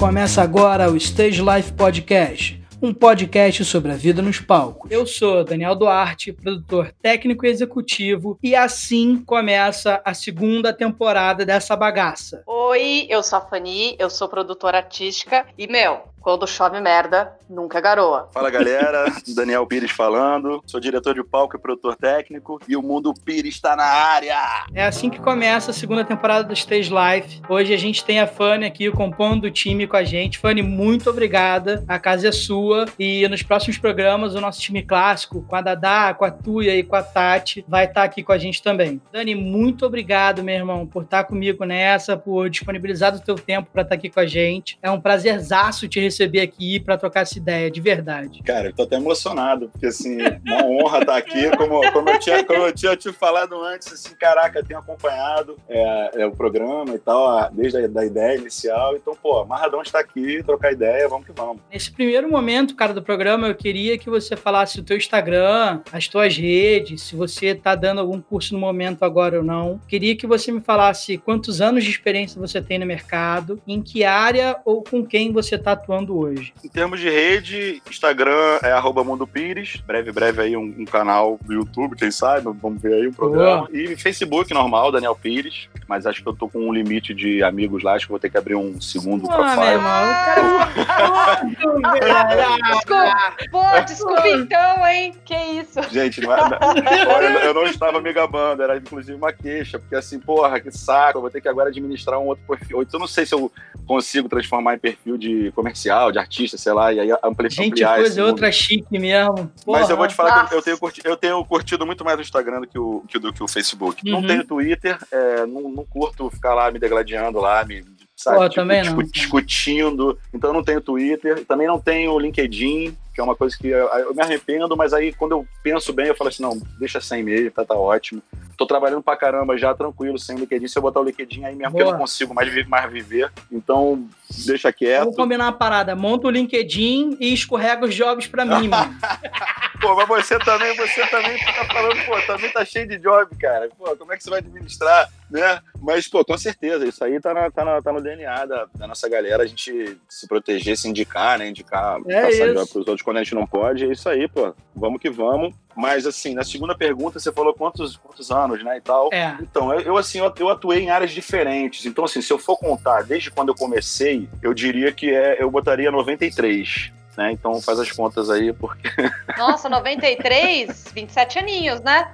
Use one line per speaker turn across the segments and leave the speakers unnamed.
Começa agora o Stage Life Podcast, um podcast sobre a vida nos palcos. Eu sou Daniel Duarte, produtor técnico e executivo, e assim começa a segunda temporada dessa bagaça.
Oi, eu sou a Fanny, eu sou produtora artística e, meu, quando chove merda, nunca garoa.
Fala galera, Daniel Pires falando, sou diretor de palco e produtor técnico e o Mundo Pires está na área!
É assim que começa a segunda temporada do Stage Life. Hoje a gente tem a Fanny aqui compondo o time com a gente. Fanny, muito obrigada, a casa é sua e nos próximos programas o nosso time clássico, com a Dadá, com a Tuia e com a Tati, vai estar aqui com a gente também. Dani, muito obrigado, meu irmão, por estar comigo nessa, por disponibilizar o teu tempo para estar aqui com a gente. É um prazerzaço te receber aqui para trocar essa ideia, de verdade.
Cara, eu tô até emocionado, porque assim, uma honra estar aqui, como, como, eu, tinha, como eu tinha te falado antes, assim, caraca, tenho acompanhado é, é, o programa e tal, desde a da ideia inicial, então, pô, amarradão estar aqui, trocar ideia, vamos que vamos.
Nesse primeiro momento, cara, do programa, eu queria que você falasse o teu Instagram, as tuas redes, se você tá dando algum curso no momento agora ou não. Queria que você me falasse quantos anos de experiência você tem no mercado, em que área ou com quem você tá atuando hoje?
Em termos de rede, Instagram é arroba Mundo Pires, breve, breve aí um, um, canal do YouTube, quem sabe, vamos ver aí o programa. Boa. E Facebook normal, Daniel Pires, mas acho que eu tô com um limite de amigos lá, acho que vou ter que abrir um segundo ah, profile. Meu irmão,
desculpa, pô, desculpa então, hein? Que isso?
Gente, não é, olha, eu não estava me gabando, era inclusive uma queixa, porque assim, porra, que saco, eu vou ter que agora administrar um outro perfil. Então, eu não sei se eu consigo transformar em perfil de comercial de artista, sei lá, e aí ampli
Gente, coisa outra chique mesmo.
Porra, Mas eu vou te falar nossa. que eu tenho, curtido, eu tenho curtido muito mais o Instagram do que o, que, do que o Facebook. Uhum. Não tenho Twitter, é, não, não curto ficar lá me degladiando lá, me sabe? Pô, tipo,
também não.
discutindo. Então eu não tenho Twitter, também não tenho LinkedIn, que é uma coisa que eu, eu, me arrependo, mas aí quando eu penso bem, eu falo assim, não, deixa sem e-mail, tá, tá ótimo. Tô trabalhando pra caramba já, tranquilo, sem LinkedIn. Se eu botar o LinkedIn aí mesmo Boa. que eu não consigo mais, mais viver. Então, deixa quieto.
Vamos combinar uma parada. Monta o LinkedIn e escorrega os jobs pra mim, mano.
pô, mas você também, você também tá falando, pô, também tá cheio de job, cara. Pô, como é que você vai administrar, né? Mas, pô, com certeza, isso aí tá, na, tá, na, tá no DNA da, da nossa galera, a gente se proteger, se indicar, né? Indicar,
é passar isso.
job pros outros quando a gente não pode. É isso aí, pô. Vamos que vamos. Mas, assim, na segunda pergunta, você falou quantos, quantos anos, né, e tal.
É.
Então, eu, assim, eu, atuei em áreas diferentes. Então, assim, se eu for contar desde quando eu comecei, eu diria que é, eu botaria 93 né? Então faz as contas aí, porque.
Nossa, 93? 27 aninhos, né?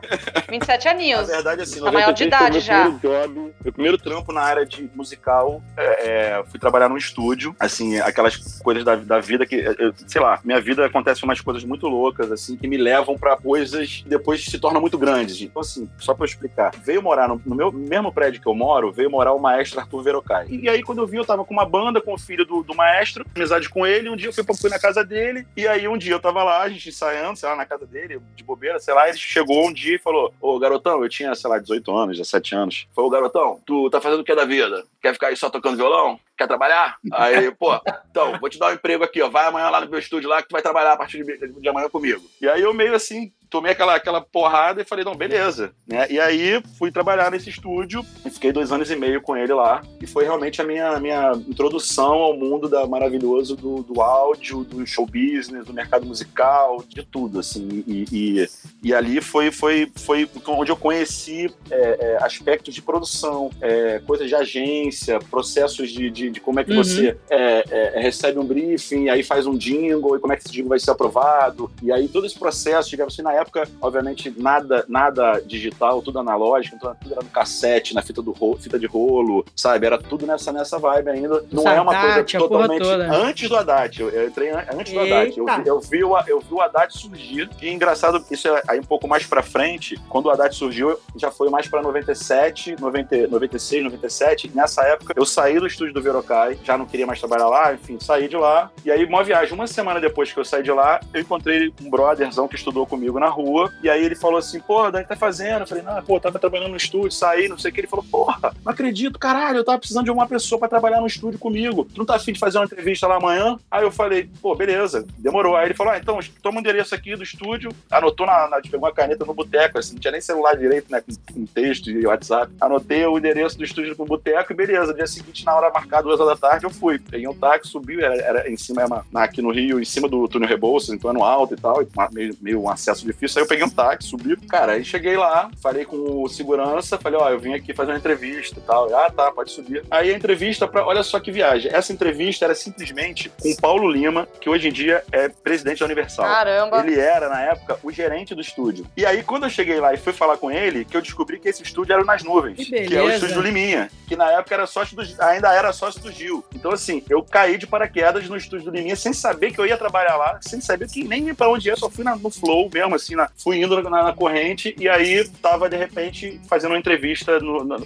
27 aninhos.
Na verdade, assim,
tá maior de idade já.
Job, meu primeiro trampo na área de musical, é, é, fui trabalhar num estúdio, assim, aquelas coisas da, da vida que, eu, sei lá, minha vida acontece umas coisas muito loucas, assim, que me levam para coisas que depois se tornam muito grandes. Então, assim, só pra eu explicar, veio morar no, no meu mesmo prédio que eu moro, veio morar o maestro Arthur Verocai. E aí, quando eu vi, eu tava com uma banda com o filho do, do maestro, amizade com ele, um dia eu fui, fui na casa casa dele. E aí um dia eu tava lá, a gente ensaiando, sei lá, na casa dele, de bobeira, sei lá. Ele chegou um dia e falou: Ô garotão, eu tinha, sei lá, 18 anos, 17 anos. Falou: garotão, tu tá fazendo o que da vida? Quer ficar aí só tocando violão? Quer trabalhar? Aí, pô, então, vou te dar um emprego aqui, ó. Vai amanhã lá no meu estúdio lá que tu vai trabalhar a partir de, de amanhã comigo. E aí eu meio assim, tomei aquela, aquela porrada e falei, não, beleza. Né? E aí fui trabalhar nesse estúdio e fiquei dois anos e meio com ele lá. E foi realmente a minha, minha introdução ao mundo da maravilhoso do, do áudio, do show business, do mercado musical, de tudo, assim. E, e, e ali foi, foi, foi onde eu conheci é, é, aspectos de produção, é, coisas de agência, processos de, de, de como é que uhum. você é, é, recebe um briefing, aí faz um jingle, e como é que esse jingle vai ser aprovado. E aí todo esse processo, digamos assim, na época, obviamente, nada, nada digital, tudo analógico, então tudo era no cassete, na fita, do rolo, fita de rolo, sabe? Era tudo nessa, nessa vibe ainda. Não Sadat, é uma coisa totalmente. Antes do Haddad, eu, entrei antes do Haddad. Eu, eu, vi o, eu vi o Haddad surgir. E engraçado, isso é aí um pouco mais pra frente, quando o Haddad surgiu, já foi mais pra 97, 90, 96, 97. Nessa época, eu saí do estúdio do Verocai, já não queria mais trabalhar lá, enfim, saí de lá. E aí, uma viagem, uma semana depois que eu saí de lá, eu encontrei um brotherzão que estudou comigo na na rua, e aí ele falou assim, porra, Dani, tá fazendo? Eu falei, não, pô, tava trabalhando no estúdio, saí, não sei o que. Ele falou, porra, não acredito, caralho, eu tava precisando de uma pessoa para trabalhar no estúdio comigo. Tu não tá afim de fazer uma entrevista lá amanhã? Aí eu falei, pô, beleza, demorou. Aí ele falou, ah, então, toma o endereço aqui do estúdio, anotou na, na pegou uma caneta no boteco, assim, não tinha nem celular direito, né, com, com texto e WhatsApp. Anotei o endereço do estúdio no boteco e beleza. Dia seguinte, na hora marcada, duas horas da tarde, eu fui. Peguei um táxi, subi, era, era em cima, era na, aqui no Rio, em cima do túnel Rebouças, então era no alto e tal, meio, meio um acesso difícil. Aí eu peguei um táxi, subi. Cara, aí cheguei lá, falei com o segurança, falei, ó, oh, eu vim aqui fazer uma entrevista e tal. Ah, tá, pode subir. Aí a entrevista, pra, olha só que viagem. Essa entrevista era simplesmente com o Paulo Lima, que hoje em dia é presidente da Universal.
Caramba!
Ele era, na época, o gerente do estúdio. E aí, quando eu cheguei lá e fui falar com ele, que eu descobri que esse estúdio era nas nuvens. Que, que é o estúdio do Liminha. Que na época era sócio do, ainda era sócio do Gil. Então, assim, eu caí de paraquedas no estúdio do Liminha sem saber que eu ia trabalhar lá, sem saber que nem pra onde ia, só fui na, no flow mesmo, assim, na, fui indo na, na, corrente e aí tava, de repente, fazendo uma entrevista no, na,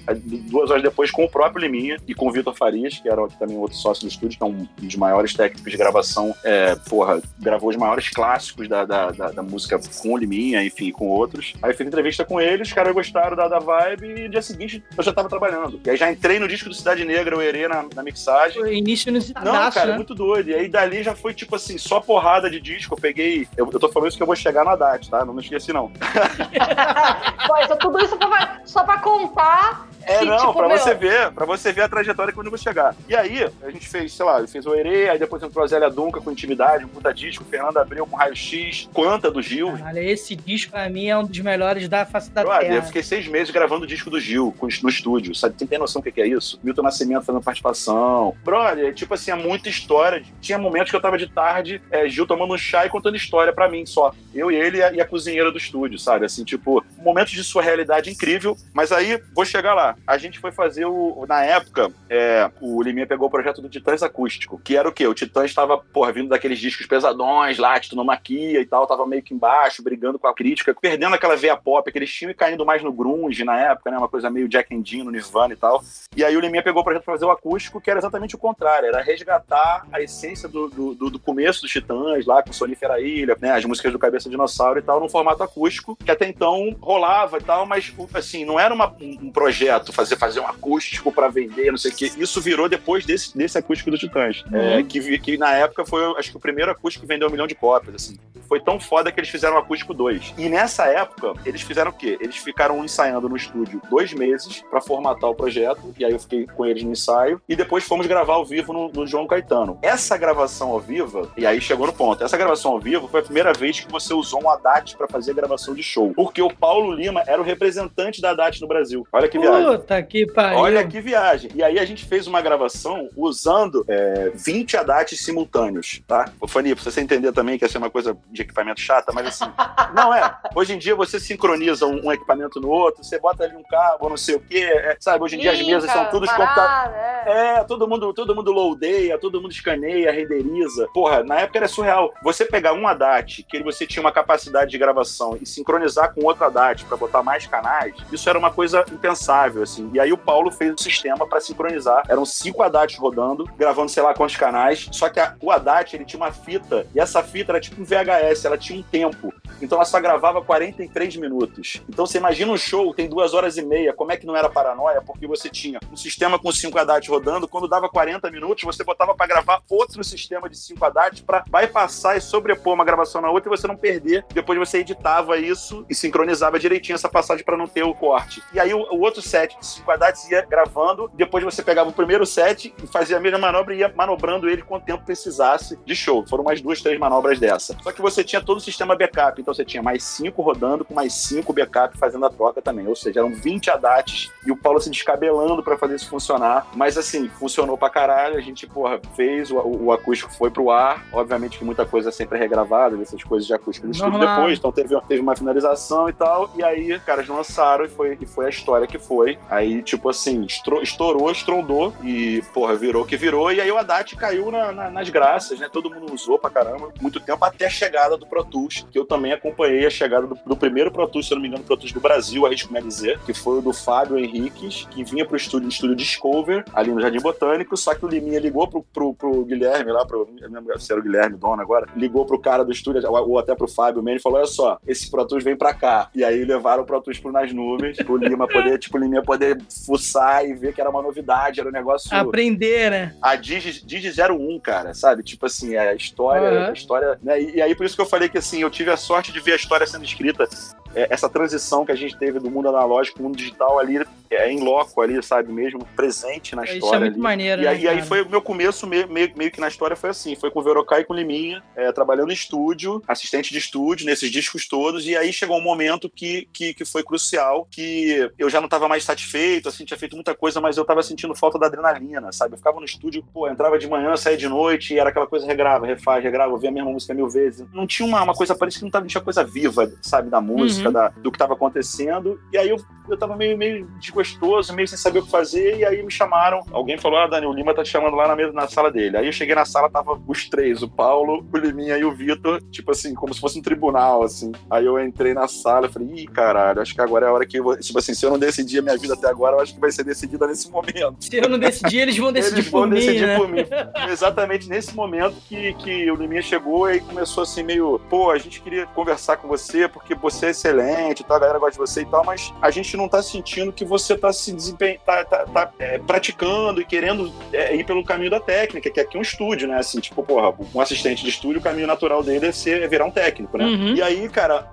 duas horas depois com o próprio Liminha e com o Vitor Farias, que era também outro sócio do estúdio, que é um dos maiores técnicos de gravação, é, porra, gravou os maiores clássicos da, da, da, da música com o Liminha, enfim, com outros. Aí fiz entrevista com eles, os caras gostaram da, da vibe e dia seguinte eu já tava trabalhando. E aí já entrei no disco do Cidade Negra, o Herê, na, na mixagem.
Foi início no
Não, cara, né? muito doido. E aí dali já foi tipo assim, só porrada de disco. Eu peguei. Eu, eu tô falando isso que eu vou chegar na DAT, tá? Não me esqueci, não.
Pô, então tudo isso pra, só pra contar
é, não, tipo, pra meu... você ver, pra você ver a trajetória quando eu vou chegar. E aí, a gente fez, sei lá, fez o Herê, aí depois entrou a Zélia Dunca com Intimidade, um puta disco, Fernando Abreu com Raio X, Quanta do Gil.
Olha, esse disco pra mim é um dos melhores da face da
Brother, terra. Eu fiquei seis meses gravando o disco do Gil no estúdio, sabe? Tem, tem noção do que é isso? Milton Nascimento fazendo participação. Brother, tipo assim, é muita história. Tinha momentos que eu tava de tarde, é, Gil tomando um chá e contando história pra mim só. Eu e ele e a, a cozinheira do estúdio, sabe? Assim, tipo, momentos de sua realidade incrível, mas aí vou chegar lá. A gente foi fazer o. Na época, é, o Liminha pegou o projeto do Titãs Acústico, que era o quê? O Titãs estava, porra, vindo daqueles discos pesadões lá, Titunomaquia e tal, tava meio que embaixo, brigando com a crítica, perdendo aquela veia pop que eles tinham e caindo mais no grunge na época, né? Uma coisa meio Jack and Dean no Nirvana e tal. E aí o Liminha pegou o projeto pra fazer o acústico, que era exatamente o contrário, era resgatar a essência do, do, do começo dos Titãs, lá com Sonífera Ilha, né? As músicas do Cabeça Dinossauro e tal, num formato acústico, que até então rolava e tal, mas assim, não era uma, um projeto fazer, fazer um acústico para vender, não sei o quê. Isso virou depois desse, desse acústico do Titãs. Uhum. É, que, que na época foi, acho que o primeiro acústico que vendeu um milhão de cópias, assim. Foi tão foda que eles fizeram o acústico 2. E nessa época, eles fizeram o quê? Eles ficaram ensaiando no estúdio dois meses para formatar o projeto, e aí eu fiquei com eles no ensaio, e depois fomos gravar ao vivo no, no João Caetano. Essa gravação ao vivo, e aí chegou no ponto, essa gravação ao vivo foi a primeira vez que você usou um ADAT para fazer a gravação de show. Porque o Paulo Lima era o representante da ADAT no Brasil. Olha que viagem.
Puta que pariu.
Olha que viagem. E aí a gente fez uma gravação usando é, 20 ADATs simultâneos, tá? Ô, Fani, pra você entender também que essa é uma coisa de equipamento chata, mas assim, não é. Hoje em dia você sincroniza um, um equipamento no outro, você bota ali um cabo, não sei o quê, é, sabe? Hoje em dia as mesas são todos computadores. É. é, todo mundo, todo mundo loadeia, todo mundo escaneia, renderiza. Porra, na época era surreal. Você pegar um ADAT, que você tinha uma capacidade de gravação, e sincronizar com outro ADAT para botar mais canais, isso era uma coisa impensável, assim. E aí o Paulo fez o sistema para sincronizar. Eram cinco ADATs rodando, gravando sei lá quantos canais. Só que a, o ADAT ele tinha uma fita, e essa fita era tipo um VHS, ela tinha um tempo. Então ela só gravava 43 minutos. Então você imagina um show, tem duas horas e meia, como é que não era paranoia? Porque você tinha um sistema com cinco ADATs rodando, quando dava 40 minutos, você botava para gravar outro sistema de cinco ADATs para bypassar e sobrepor uma gravação na outra e você não perder. Depois você editava isso e sincronizava direitinho essa passagem para não ter o corte. E aí o, o outro set de cinco ADATs ia gravando, depois você pegava o primeiro set e fazia a mesma manobra e ia manobrando ele quanto tempo precisasse de show. Foram mais duas, três manobras dessa. Só que você tinha todo o sistema backup, então você tinha mais cinco rodando com mais cinco backup fazendo a troca também. Ou seja, eram 20 ADATs e o Paulo se descabelando para fazer isso funcionar. Mas assim, funcionou pra caralho. A gente, porra, fez, o, o acústico foi pro ar. Obviamente que muita coisa é sempre regravada, essas coisas de acústico no estúdio depois. Então teve, teve uma finalização e tal. E aí, caras lançaram e foi, e foi a história que foi. Aí, tipo assim, estourou, estrondou e, porra, virou que virou. E aí o Haddad caiu na, na, nas graças, né? Todo mundo usou pra caramba, muito tempo, até a chegada do Pro Tools, que eu também acompanhei a chegada do, do primeiro Pro Tools, se eu não me engano, Pro Tools do Brasil, arrisco-me a dizer, que foi o do Fábio Henriques, que vinha pro estúdio, estúdio Discover, ali no Jardim Botânico, só que o Liminha ligou pro, pro, pro Guilherme lá, pro, eu não lembro se era o Guilherme Dona agora, ligou pro cara do estúdio, ou até pro Fábio mesmo, e falou, olha só, esse Pro Tools vem pra cá. E aí levaram o Pro Tools pro Nas Nuvens, pro Lima poder, tipo, o Liminha poder fuçar e ver que era uma novidade, era um negócio...
Aprender, né?
A Digi, Digi 01, cara, sabe? Tipo assim, a história, uhum. a história... Né? E, e, aí por isso que eu falei que, assim, eu tive a sorte de ver a história sendo escrita, é, essa transição que a gente teve do mundo analógico pro mundo digital ali, é, em loco ali, sabe, mesmo presente na história. Isso é
muito
ali.
maneiro,
e,
né,
aí, e aí foi o meu começo, meio, meio, meio, que na história foi assim, foi com o Verocai e com o Liminha, é, trabalhando em estúdio, assistente de estúdio, nesses discos todos, e aí chegou um momento que, que, que foi crucial, que eu já não estava mais satisfeito, assim, tinha feito muita coisa, mas eu estava sentindo falta da adrenalina, sabe? Eu ficava no estúdio, pô, entrava de manhã, saía de noite, e era aquela coisa regrava, refaz, regrava, ouvia a mesma música mil vezes. Não tinha uma, uma coisa, não, tava, não tinha coisa viva, sabe, da música, uhum. da, do que estava acontecendo, e aí eu, eu tava meio, meio desgostoso, meio sem saber o que fazer, e aí me chamaram, alguém falou, ah, Daniel Lima tá te chamando lá na, mesa, na sala dele. Aí eu cheguei na sala, tava os três, o Paulo, o Liminha e o Vitor, tipo assim, como se fosse um tribunal, assim. Aí eu entrei na sala e falei, ih, caralho, acho que agora é a hora que eu vou, tipo assim, se eu não decidir a minha vida até agora, eu acho que vai ser decidida nesse momento.
Se eu não decidir, eles vão decidir eles por vão mim, decidir né? por mim.
Exatamente nesse momento que, que o Liminha chegou e começou assim meio, pô, a gente queria conversar com você porque você é excelente, tá, a galera gosta de você e tal, mas a gente não tá sentindo que você tá se desempenhando, tá, tá, tá é, praticando e querendo é, ir pelo caminho da técnica, que aqui é um estúdio, né? Assim, tipo, porra, um assistente de estúdio, o caminho natural dele é, ser, é virar um técnico, né? Uhum. E aí, cara,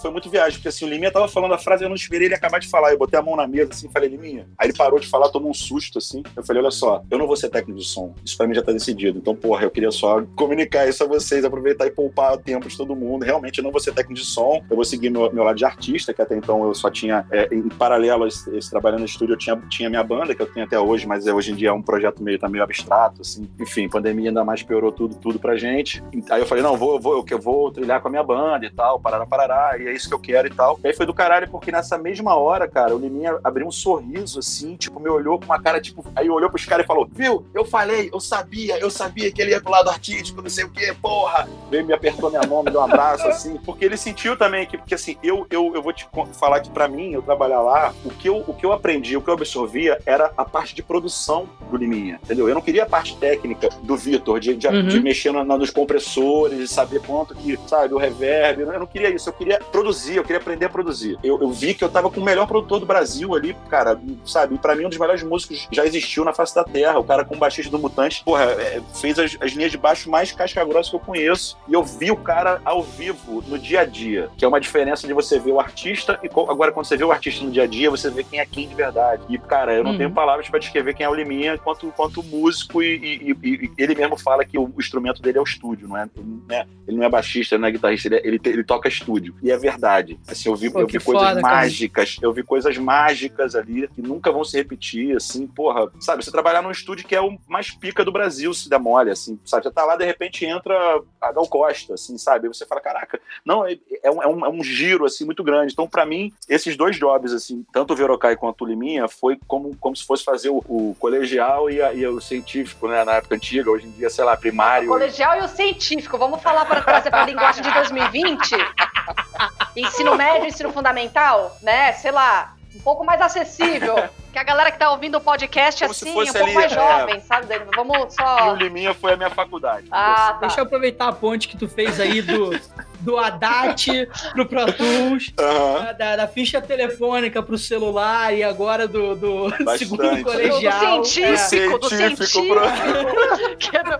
foi muito viagem, porque assim, o Liminha tava falando a frase, eu não esperei ele acabar de falar. Eu botei a mão na mesa assim, falei, Liminha. Aí ele parou de falar, tomou um susto, assim. Eu falei, olha só, eu não vou ser técnico de som. Isso pra mim já tá decidido. Então, porra, eu queria só comunicar isso a vocês, aproveitar e poupar o tempo de todo mundo. Realmente, eu não vou ser técnico de som. Eu vou seguir meu, meu lado de artista, que até então eu só tinha, é, em paralelo a esse, esse trabalho no estúdio, eu tinha, tinha minha banda, que eu tenho até hoje, mas é, hoje em dia é um projeto meio, tá meio abstrato, assim. Enfim, pandemia ainda mais piorou tudo, tudo pra gente. Aí eu falei, não, vou, vou, eu vou trilhar com a minha banda e tal, parará, parará, e é isso que eu quero e tal. E aí foi do caralho, porque nessa mesma hora, cara, o Liminha abriu um sorriso, assim, tipo, me olhou com uma cara, tipo, aí olhou pros caras e falou, viu, eu falei, eu sabia, eu sabia que ele ia pro lado artístico, não sei o quê, porra. Veio, me apertou minha mão, me deu um abraço, assim, porque ele sentiu também que, porque assim, eu, eu, eu vou te falar que para mim, eu trabalhar lá, o que eu, o que eu aprendi, o que eu absorvia era a parte de produção do Liminha, entendeu? Eu não queria a parte técnica do Vitor, de, de, uhum. de, mexer na, nos compressores, de saber quanto que, sabe, o reverb, eu não queria isso, eu queria produzir, eu queria aprender a produzir. Eu, eu vi que eu tava com o melhor produtor do Brasil ali, cara, sabe, para mim um dos melhores músicos já existiu na face da terra, o cara com baixista do Mutante, porra, é, fez as, as linhas de baixo mais casca grossa que eu conheço, e eu vi o cara ao vivo, no dia a dia, que é uma diferença de você ver o artista e agora quando você vê o artista no dia a dia, você vê quem é quem de verdade. E, cara, eu não uhum. tenho palavras para descrever quem é o Liminha quanto, quanto músico e, e, e, ele mesmo fala que o, instrumento dele é o estúdio, não é? Ele não é, ele não é baixista, ele não é guitarrista, ele, é, ele, ele, toca estúdio. E é verdade. Assim, eu vi, Pô, eu vi coisas foda, mágicas, cara. eu vi coisas mágicas ali que nunca vão se repetir, assim, porra, sabe? Você trabalhar num estúdio que é o mais pica do Brasil, se der mole, assim, sabe? Você tá lá, de repente entra a Gal Costa, assim, sabe? Aí você fala, caraca, não, é, é, um, é, um, é um giro, assim, muito grande. Então, para mim, esses dois jobs, assim, tanto o Verocai quanto o Liminha, foi como, como se fosse fazer o, o colegial e, a, e, o científico, né? Na época antiga, hoje em dia, sei lá, primário.
O colegial e o científico, vamos falar para trazer para a linguagem de 2020? ensino médio, ensino fundamental, né? Sei lá, um pouco mais acessível. Que a galera que tá ouvindo o podcast Como assim, um pouco ali, mais é... jovem, sabe? Vamos só.
E o Liminha foi a minha faculdade.
Ah, tá. Deixa eu aproveitar a ponte que tu fez aí do, do Haddad pro Pro Tools, uhum. da, da, ficha telefônica pro celular e agora do, do segundo colegial.
Do científico, é. do científico, pro... que é do,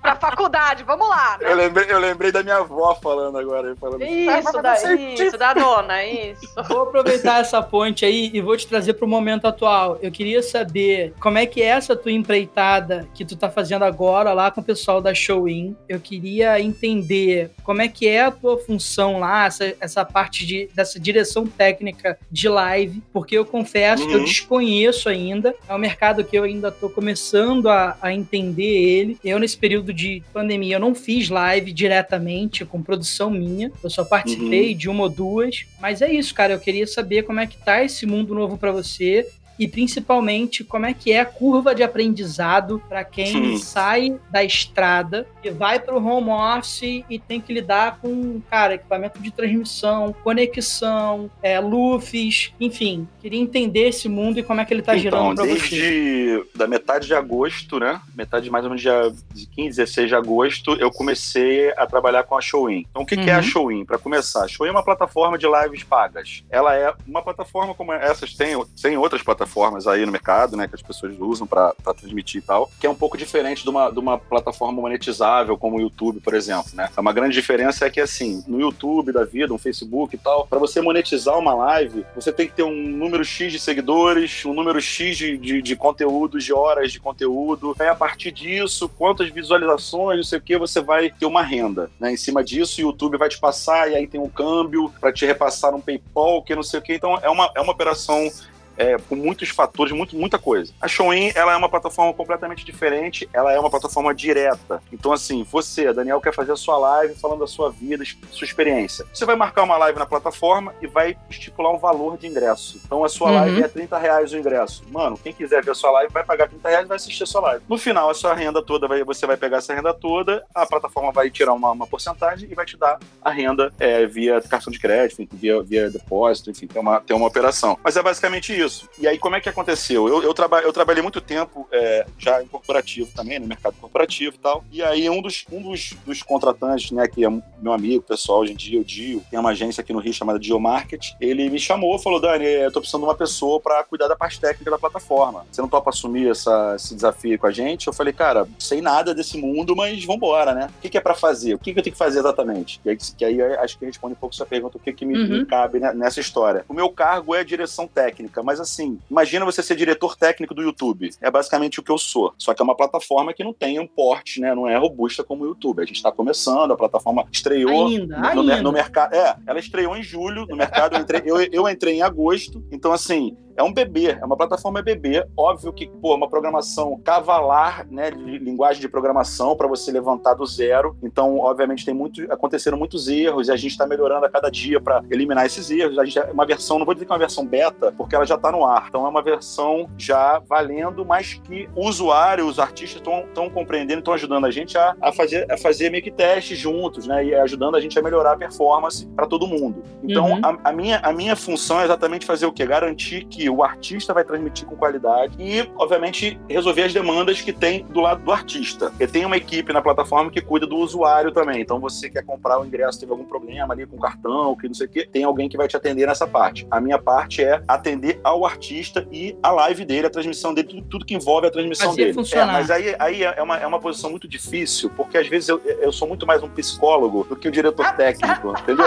pra faculdade. Vamos lá.
Né? Eu, lembrei, eu lembrei da minha avó falando agora. Falando,
isso, da, isso, da dona, isso.
Vou aproveitar essa ponte aí e vou te trazer pro momento atual. Eu queria saber como é que é essa tua empreitada que tu tá fazendo agora lá com o pessoal da Showin. Eu queria entender como é que é a tua função lá, essa, essa parte de, dessa direção técnica de live, porque eu confesso uhum. que eu uhum. desconheço ainda. É um mercado que eu ainda tô começando a, a entender ele. Eu, nesse período de pandemia, eu não fiz live diretamente com produção minha. Eu só participei uhum. de uma ou duas. Mas é isso, cara. Eu queria saber como é que tá esse mundo novo para você e principalmente como é que é a curva de aprendizado para quem sai da estrada e vai para o home office e tem que lidar com, cara, equipamento de transmissão, conexão, é, lufes, enfim. Queria entender esse mundo e como é que ele está então, girando para você.
Desde da metade de agosto, né? Metade mais ou menos dia 15, 16 de agosto, eu comecei a trabalhar com a Showin. Então, o que, uhum. que é a uhum. Showin? Para começar, a Showin é uma plataforma de lives pagas. Ela é uma plataforma como essas, tem, tem outras plataformas plataformas aí no mercado, né, que as pessoas usam para transmitir e tal, que é um pouco diferente de uma, de uma plataforma monetizável como o YouTube, por exemplo, né? Uma grande diferença é que, assim, no YouTube da vida, no Facebook e tal, para você monetizar uma live, você tem que ter um número X de seguidores, um número X de, de, de conteúdos, de horas de conteúdo. Aí, a partir disso, quantas visualizações, não sei o que, você vai ter uma renda, né? Em cima disso, o YouTube vai te passar e aí tem um câmbio para te repassar um PayPal, que não sei o que. Então, é uma, é uma operação é, com muitos fatores, muito, muita coisa. A Showin, ela é uma plataforma completamente diferente, ela é uma plataforma direta. Então, assim, você, Daniel, quer fazer a sua live falando da sua vida, sua experiência. Você vai marcar uma live na plataforma e vai estipular um valor de ingresso. Então, a sua uhum. live é 30 reais o ingresso. Mano, quem quiser ver a sua live vai pagar 30 reais e vai assistir a sua live. No final, a sua renda toda, vai, você vai pegar essa renda toda, a plataforma vai tirar uma, uma porcentagem e vai te dar a renda é, via cartão de crédito, via, via depósito, enfim, tem uma, tem uma operação. Mas é basicamente isso isso. E aí, como é que aconteceu? Eu, eu, traba eu trabalhei muito tempo é, já em corporativo também, no mercado corporativo e tal. E aí, um dos, um dos, dos contratantes, né, que é meu amigo pessoal hoje em dia, o Dio, tem uma agência aqui no Rio chamada Dio Market, ele me chamou falou: Dani, eu tô precisando de uma pessoa para cuidar da parte técnica da plataforma. Você não topa assumir essa, esse desafio com a gente? Eu falei, cara, sei nada desse mundo, mas vambora, né? O que, que é para fazer? O que, que eu tenho que fazer exatamente? E aí, que aí acho que responde um pouco sua pergunta, o que, que me, uhum. me cabe nessa história. O meu cargo é direção técnica, mas assim, imagina você ser diretor técnico do YouTube. É basicamente o que eu sou. Só que é uma plataforma que não tem um porte, né? Não é robusta como o YouTube. A gente está começando, a plataforma estreou
ainda,
no, no mercado. É, ela estreou em julho no mercado. Eu entrei, eu, eu entrei em agosto. Então, assim, é um bebê, é uma plataforma bebê. Óbvio que, pô, é uma programação cavalar, né, de linguagem de programação para você levantar do zero. Então, obviamente, tem muito, aconteceram muitos erros e a gente está melhorando a cada dia para eliminar esses erros. A gente é uma versão, não vou dizer que é uma versão beta, porque ela já está no ar. Então, é uma versão já valendo, mas que o usuário, os artistas estão compreendendo, estão ajudando a gente a, a, fazer, a fazer meio que testes juntos, né, e ajudando a gente a melhorar a performance para todo mundo. Então, uhum. a, a, minha, a minha função é exatamente fazer o quê? Garantir que o artista vai transmitir com qualidade e, obviamente, resolver as demandas que tem do lado do artista. E tem uma equipe na plataforma que cuida do usuário também. Então, você quer comprar o ingresso, teve algum problema ali com o cartão, que não sei o quê, tem alguém que vai te atender nessa parte. A minha parte é atender ao artista e a live dele, a transmissão dele, tudo, tudo que envolve a transmissão
Fazia
dele.
Funcionar.
É, mas aí, aí é, uma, é uma posição muito difícil, porque às vezes eu, eu sou muito mais um psicólogo do que o diretor ah, técnico, entendeu?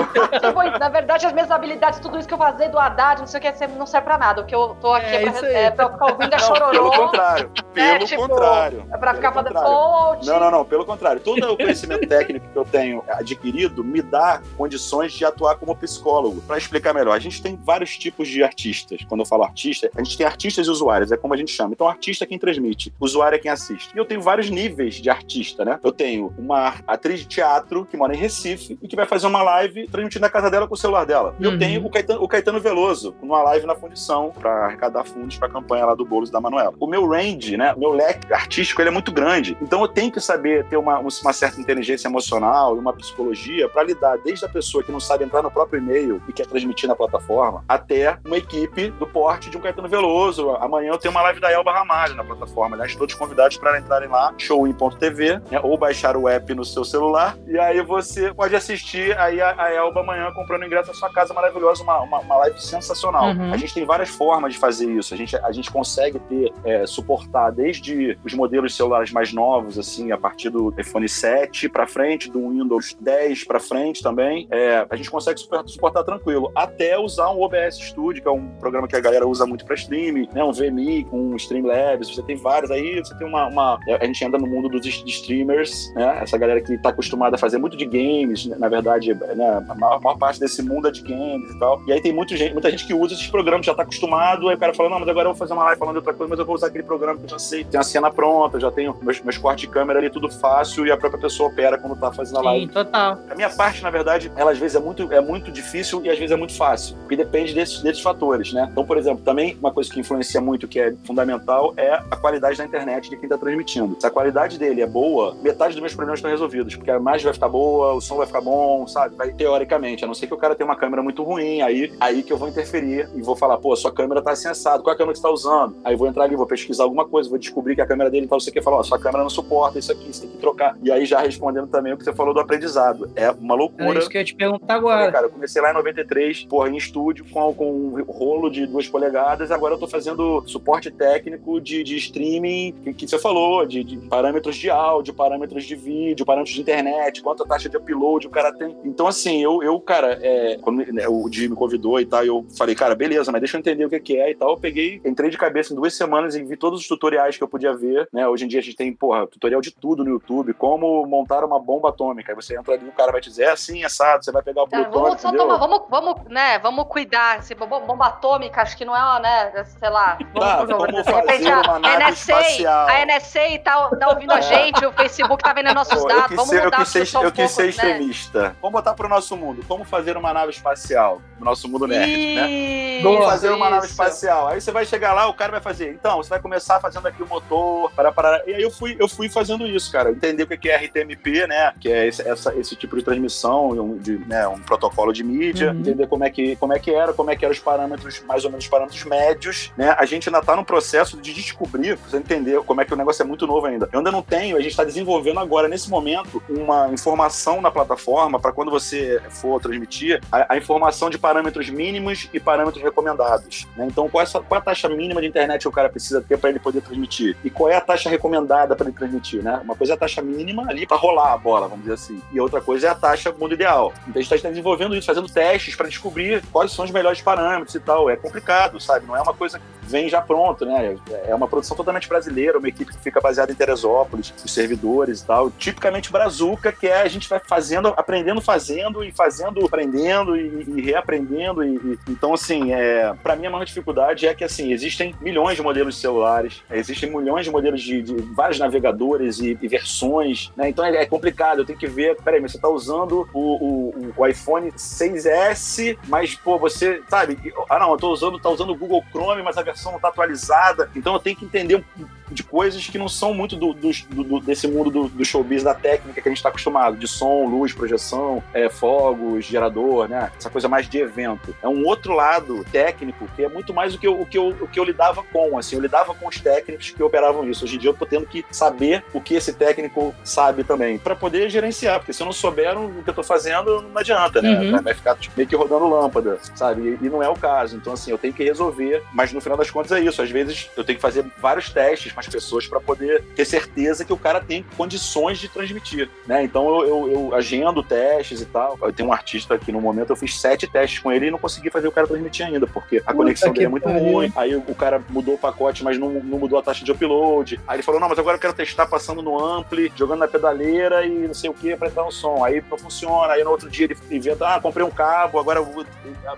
Na verdade, as minhas habilidades, tudo isso que eu fazia do Haddad, não sei o que, não serve pra nada. Que eu tô aqui é, pra, é pra, ficar ouvindo a chororô.
Pelo contrário. Pelo é, tipo, contrário.
É pra ficar
fazendo
coach.
Não, não, não. Pelo contrário. Todo o conhecimento técnico que eu tenho adquirido me dá condições de atuar como psicólogo. Pra explicar melhor, a gente tem vários tipos de artistas. Quando eu falo artista, a gente tem artistas e usuários, é como a gente chama. Então, artista é quem transmite, usuário é quem assiste. E eu tenho vários níveis de artista, né? Eu tenho uma atriz de teatro que mora em Recife e que vai fazer uma live transmitindo na casa dela com o celular dela. Uhum. Eu tenho o Caetano, o Caetano Veloso, numa live na fundição, para arrecadar fundos para a campanha lá do Boulos da Manuela. O meu range, né, o meu leque artístico, ele é muito grande. Então eu tenho que saber ter uma, uma certa inteligência emocional e uma psicologia para lidar desde a pessoa que não sabe entrar no próprio e-mail e quer transmitir na plataforma, até uma equipe do porte de um Caetano Veloso. Amanhã eu tenho uma live da Elba Ramalho na plataforma. Aliás, todos convidados para entrarem lá, showin.tv, né, ou baixar o app no seu celular. E aí você pode assistir aí a, a Elba amanhã comprando ingresso na sua casa maravilhosa, uma, uma, uma live sensacional. Uhum. A gente tem várias formas de fazer isso. A gente, a gente consegue ter, é, suportar desde os modelos celulares mais novos, assim, a partir do iPhone 7 para frente, do Windows 10 para frente também, é, a gente consegue suportar, tranquilo, até usar um OBS Studio, que é um programa que a galera usa muito para streaming, né, um VMI um Streamlabs, você tem vários aí, você tem uma, uma, a gente anda no mundo dos streamers, né, essa galera que está acostumada a fazer muito de games, né, na verdade, né, a maior, a maior, parte desse mundo é de games e tal, e aí tem muito gente, muita gente que usa esses programas, já está acostumado, aí o cara fala, não, mas agora eu vou fazer uma live falando de outra coisa, mas eu vou usar aquele programa que eu já sei, tem a cena pronta, já tenho meus, meus cortes de câmera ali, tudo fácil, e a própria pessoa opera quando tá fazendo a live.
Sim, total.
A minha parte, na verdade, ela às vezes é muito, é muito difícil e às vezes é muito fácil, porque depende desses, desses fatores, né? Então, por exemplo, também uma coisa que influencia muito, que é fundamental, é a qualidade da internet de quem tá transmitindo. Se a qualidade dele é boa, metade dos meus problemas estão resolvidos, porque a imagem vai ficar boa, o som vai ficar bom, sabe? Vai, teoricamente, a não ser que o cara tenha uma câmera muito ruim, aí, aí que eu vou interferir e vou falar, pô, sua câmera câmera tá assim assado, qual é a câmera que você tá usando? Aí vou entrar ali, vou pesquisar alguma coisa, vou descobrir que a câmera dele, então você quer falar, ó, sua câmera não suporta isso aqui, você tem que trocar. E aí já respondendo também o que você falou do aprendizado. É uma loucura. É
isso que eu ia te perguntar agora.
Cara, eu comecei lá em 93, porra, em estúdio, com, com um rolo de duas polegadas, agora eu tô fazendo suporte técnico de, de streaming, que, que você falou, de, de, parâmetros de áudio, parâmetros de vídeo, parâmetros de internet, quanta taxa de upload o cara tem. Então, assim, eu, eu cara, é, quando né, o Jimmy me convidou e tal, eu falei, cara, beleza, mas deixa eu entender o que, que é e tal. Eu peguei, entrei de cabeça em duas semanas e vi todos os tutoriais que eu podia ver, né? Hoje em dia a gente tem, porra, tutorial de tudo no YouTube, como montar uma bomba atômica. Aí você entra ali, o cara vai te dizer, é assim, assado, você vai pegar o
tá, vamos, tomar, vamos, vamos, né, vamos cuidar. Se bomba atômica, acho que não é uma, né, sei lá.
Tá, vamos, como fazer uma nave
NSA,
espacial.
A NSA tá, tá ouvindo a gente, o Facebook tá vendo nossos Pô, dados, vamos
ser,
mudar
eu quis ser,
eu
quis ser extremista. Né? Vamos botar pro nosso mundo. Como fazer uma nave espacial? No nosso mundo nerd, né? Vamos fazer uma nave espacial. Aí você vai chegar lá, o cara vai fazer. Então, você vai começar fazendo aqui o motor, para parar. E aí eu fui, eu fui fazendo isso, cara. Entender o que é RTMP, né? Que é esse, essa, esse tipo de transmissão, de, né, um protocolo de mídia. Uhum. Entender como é, que, como é que era, como é que eram os parâmetros, mais ou menos os parâmetros médios, né? A gente ainda tá no processo de descobrir, pra você entender como é que o negócio é muito novo ainda. Eu ainda não tenho, a gente está desenvolvendo agora, nesse momento, uma informação na plataforma para quando você for transmitir, a, a, informação de parâmetros mínimos e parâmetros recomendados. Né? Então, qual é, a, qual é a taxa mínima de internet que o cara precisa ter para ele poder transmitir? E qual é a taxa recomendada para ele transmitir? Né? Uma coisa é a taxa mínima ali para rolar a bola, vamos dizer assim. E outra coisa é a taxa mundo ideal. Então, a gente está desenvolvendo isso, fazendo testes para descobrir quais são os melhores parâmetros e tal. É complicado, sabe? Não é uma coisa vem já pronto, né? É uma produção totalmente brasileira, uma equipe que fica baseada em Teresópolis, os servidores e tal. Tipicamente brazuca, que é a gente vai fazendo, aprendendo fazendo e fazendo, aprendendo e, e reaprendendo. E, e, então, assim, é, para mim a maior dificuldade é que, assim, existem milhões de modelos de celulares, existem milhões de modelos de, de vários navegadores e, e versões, né? Então é, é, complicado, eu tenho que ver, peraí, mas você tá usando o, o, o, iPhone 6S, mas, pô, você, sabe, ah não, eu tô usando, tá usando o Google Chrome, mas a versão não tá atualizada, então eu tenho que entender de coisas que não são muito do, do, do desse mundo do, do, showbiz, da técnica que a gente está acostumado, de som, luz, projeção, é, fogos, gerador, né? Essa coisa mais de evento. É um outro lado técnico que é muito mais o que eu, o que eu, o que eu lidava com, assim, eu lidava com os técnicos que operavam isso. Hoje em dia eu tô tendo que saber o que esse técnico sabe também, para poder gerenciar, porque se eu não souber o que eu tô fazendo, não adianta, né? Uhum. Vai ficar tipo, meio que rodando lâmpada, sabe? E, e não é o caso. Então, assim, eu tenho que resolver, mas no final das contas é isso. Às vezes eu tenho que fazer vários testes, as pessoas para poder ter certeza que o cara tem condições de transmitir, né? Então eu, eu, eu, agendo testes e tal. Eu tenho um artista aqui no momento, eu fiz sete testes com ele e não consegui fazer o cara transmitir ainda, porque a Puta conexão dele é muito pariu. ruim. Aí o cara mudou o pacote, mas não, não mudou a taxa de upload. Aí ele falou: não, mas agora eu quero testar passando no ampli, jogando na pedaleira e não sei o que para entrar no som. Aí não funciona. Aí no outro dia ele inventa: ah, comprei um cabo, agora eu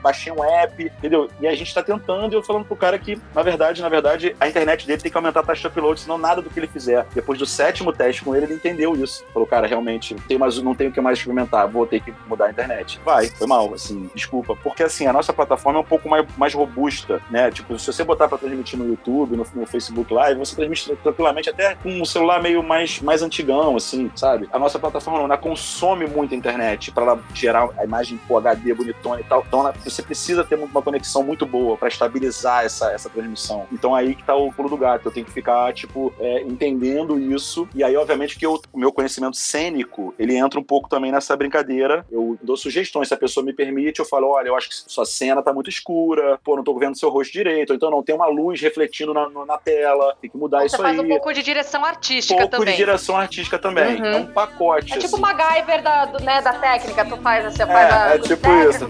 baixei um app, entendeu? E a gente tá tentando e eu falando pro cara que, na verdade, na verdade, a internet dele tem que aumentar a taxa upload, senão nada do que ele fizer. Depois do sétimo teste com ele, ele entendeu isso. Falou, cara, realmente, tem mais, não tenho o que mais experimentar, vou ter que mudar a internet. Vai, foi mal, assim, desculpa. Porque, assim, a nossa plataforma é um pouco mais, mais robusta, né? Tipo, se você botar pra transmitir no YouTube, no, no Facebook Live, você transmite tranquilamente até com um celular meio mais, mais antigão, assim, sabe? A nossa plataforma não, ela consome muito a internet para ela gerar a imagem Full HD bonitona e tal. Então, ela, você precisa ter uma conexão muito boa para estabilizar essa, essa transmissão. Então, aí que tá o pulo do gato. Eu tenho que ficar, tipo, é, entendendo isso. E aí, obviamente, que eu, o meu conhecimento cênico, ele entra um pouco também nessa brincadeira. Eu dou sugestões. Se a pessoa me permite, eu falo, olha, eu acho que sua cena tá muito escura, pô, não tô vendo seu rosto direito, ou então não, tem uma luz refletindo na, na tela, tem que mudar
Você
isso
aí.
Você
faz um pouco de direção artística
pouco
também.
de direção artística também. Uhum. É um pacote.
É tipo
assim.
uma MacGyver da, do, né, da técnica, tu faz, faz
é,
a,
é tipo técnico, isso.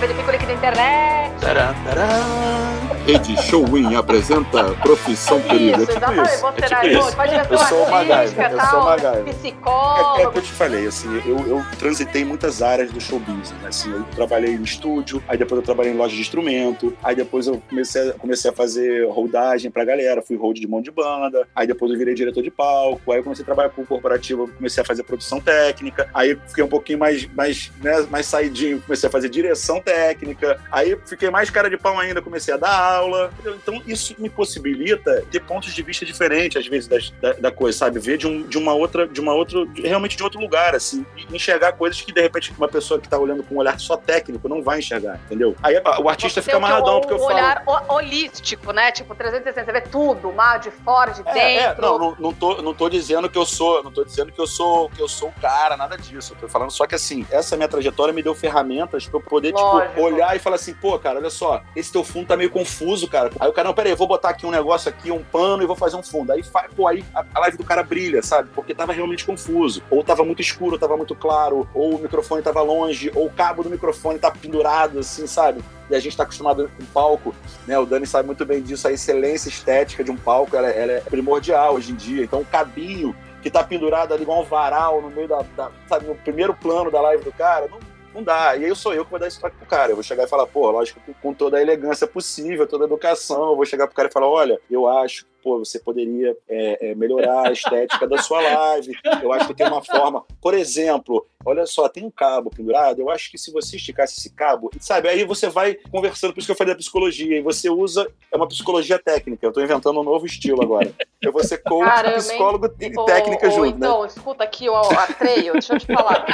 Verifica o link da internet.
Taran, taran. Rede Showin apresenta Profissão Querida.
Isso, exatamente. Você é tipo isso. Pode eu sou
uma MacGyver, eu sou MacGyver.
Psicólogo.
É, é o que eu te falei, assim, eu, eu transitei muitas áreas do show business, né? assim, eu trabalhei em estúdio, aí depois eu trabalhei em loja de instrumento, aí depois eu comecei, a, comecei a fazer rodagem pra galera, fui hold de mão de banda, aí depois eu virei diretor de palco, aí eu comecei a trabalhar com o corporativo, comecei a fazer produção técnica, aí fiquei um pouquinho mais, mais, né, mais saidinho, comecei a fazer direção técnica, aí fiquei mais cara de pau ainda, comecei a dar aula, então isso me possibilita ter pontos de vista diferentes, às vezes, das, da, da, coisa, sabe? Ver de, um, de uma outra, de uma outra, realmente de outro lugar, assim. enxergar coisas que, de repente, uma pessoa que tá olhando com um olhar só técnico não vai enxergar, entendeu? Aí o artista fica amarradão, um, porque eu
um
falo...
olhar holístico, né? Tipo, 360, você vê tudo, mal, de fora, de é, é dentro.
É, não, não, não, tô, não tô dizendo que eu sou, não tô dizendo que eu sou, que eu sou o cara, nada disso. Eu tô falando só que, assim, essa minha trajetória me deu ferramentas pra eu poder, tipo, Lógico. tipo, olhar e falar assim, pô, cara, olha só, esse teu fundo tá meio confuso, cara. Aí o cara, não, peraí, eu vou botar aqui um negócio aqui, um pano e vou fazer um fundo. Aí, pô, aí a live do cara brilha, sabe? Porque tava realmente confuso. Ou tava muito escuro, ou tava muito claro, ou o microfone tava longe, ou o cabo do microfone tá pendurado, assim, sabe? E a gente tá acostumado com palco, né? O Dani sabe muito bem disso, a excelência estética de um palco, ela, ela é primordial hoje em dia. Então, o cabinho que tá pendurado ali igual um varal no meio da, da sabe, no primeiro plano da live do cara, não não dá. E aí sou eu que vou dar esse toque pro cara. Eu vou chegar e falar, pô, lógico, com toda a elegância possível, toda a educação, eu vou chegar pro cara e falar, olha, eu acho pô, você poderia é, é, melhorar a estética da sua live. Eu acho que tem uma forma. Por exemplo, olha só, tem um cabo pendurado. Eu acho que se você esticasse esse cabo, sabe, aí você vai conversando, por isso que eu falei da psicologia, e você usa, é uma psicologia técnica. Eu tô inventando um novo estilo agora. Eu vou ser coach, Caramba, psicólogo e técnica ô, junto.
Né? Então,
né?
escuta aqui, o Atreio, deixa eu te falar.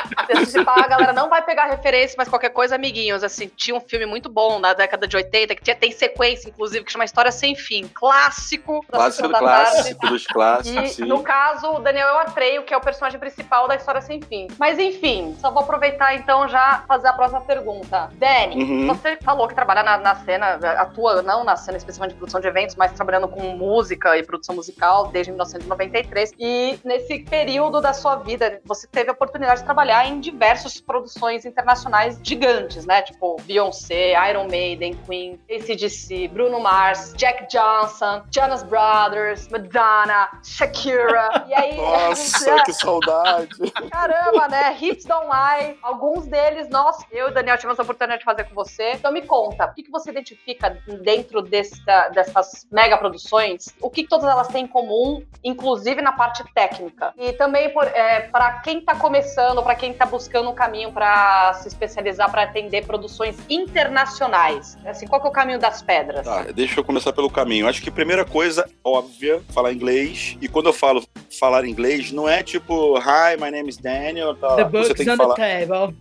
Se falar, a galera não vai pegar referência, mas qualquer coisa, amiguinhos, assim, tinha um filme muito bom na década de 80, que tinha, tem sequência, inclusive, que chama História Sem Fim. Clássico
Clássico do clássico, dos clássicos.
E, sim. no caso, o Daniel é o Atreio, que é o personagem principal da história sem fim. Mas enfim, só vou aproveitar então já fazer a próxima pergunta. Danny, uhum. você falou que trabalha na, na, cena, atua não na cena especificamente de produção de eventos, mas trabalhando com música e produção musical desde 1993. E nesse período da sua vida, você teve a oportunidade de trabalhar em diversas produções internacionais gigantes, né? Tipo Beyoncé, Iron Maiden, Queen, ACDC, Bruno Mars, Jack Johnson, Jonas Brothers, Madonna, Shakira. E aí.
Nossa, que saudade.
Caramba, né? Hips Don't Lie. Alguns deles, nós, eu e Daniel tivemos a oportunidade de fazer com você. Então me conta, o que, que você identifica dentro dessa, dessas mega produções? O que, que todas elas têm em comum, inclusive na parte técnica? E também é, para quem está começando, para quem está buscando um caminho para se especializar, para atender produções internacionais. Assim, qual que é o caminho das pedras?
Tá, deixa eu começar pelo caminho. Acho que a primeira coisa, óbvia, falar inglês. E quando eu falo falar inglês, não é tipo, hi, my name is Daniel. Tá,
você tem que falar. É, não,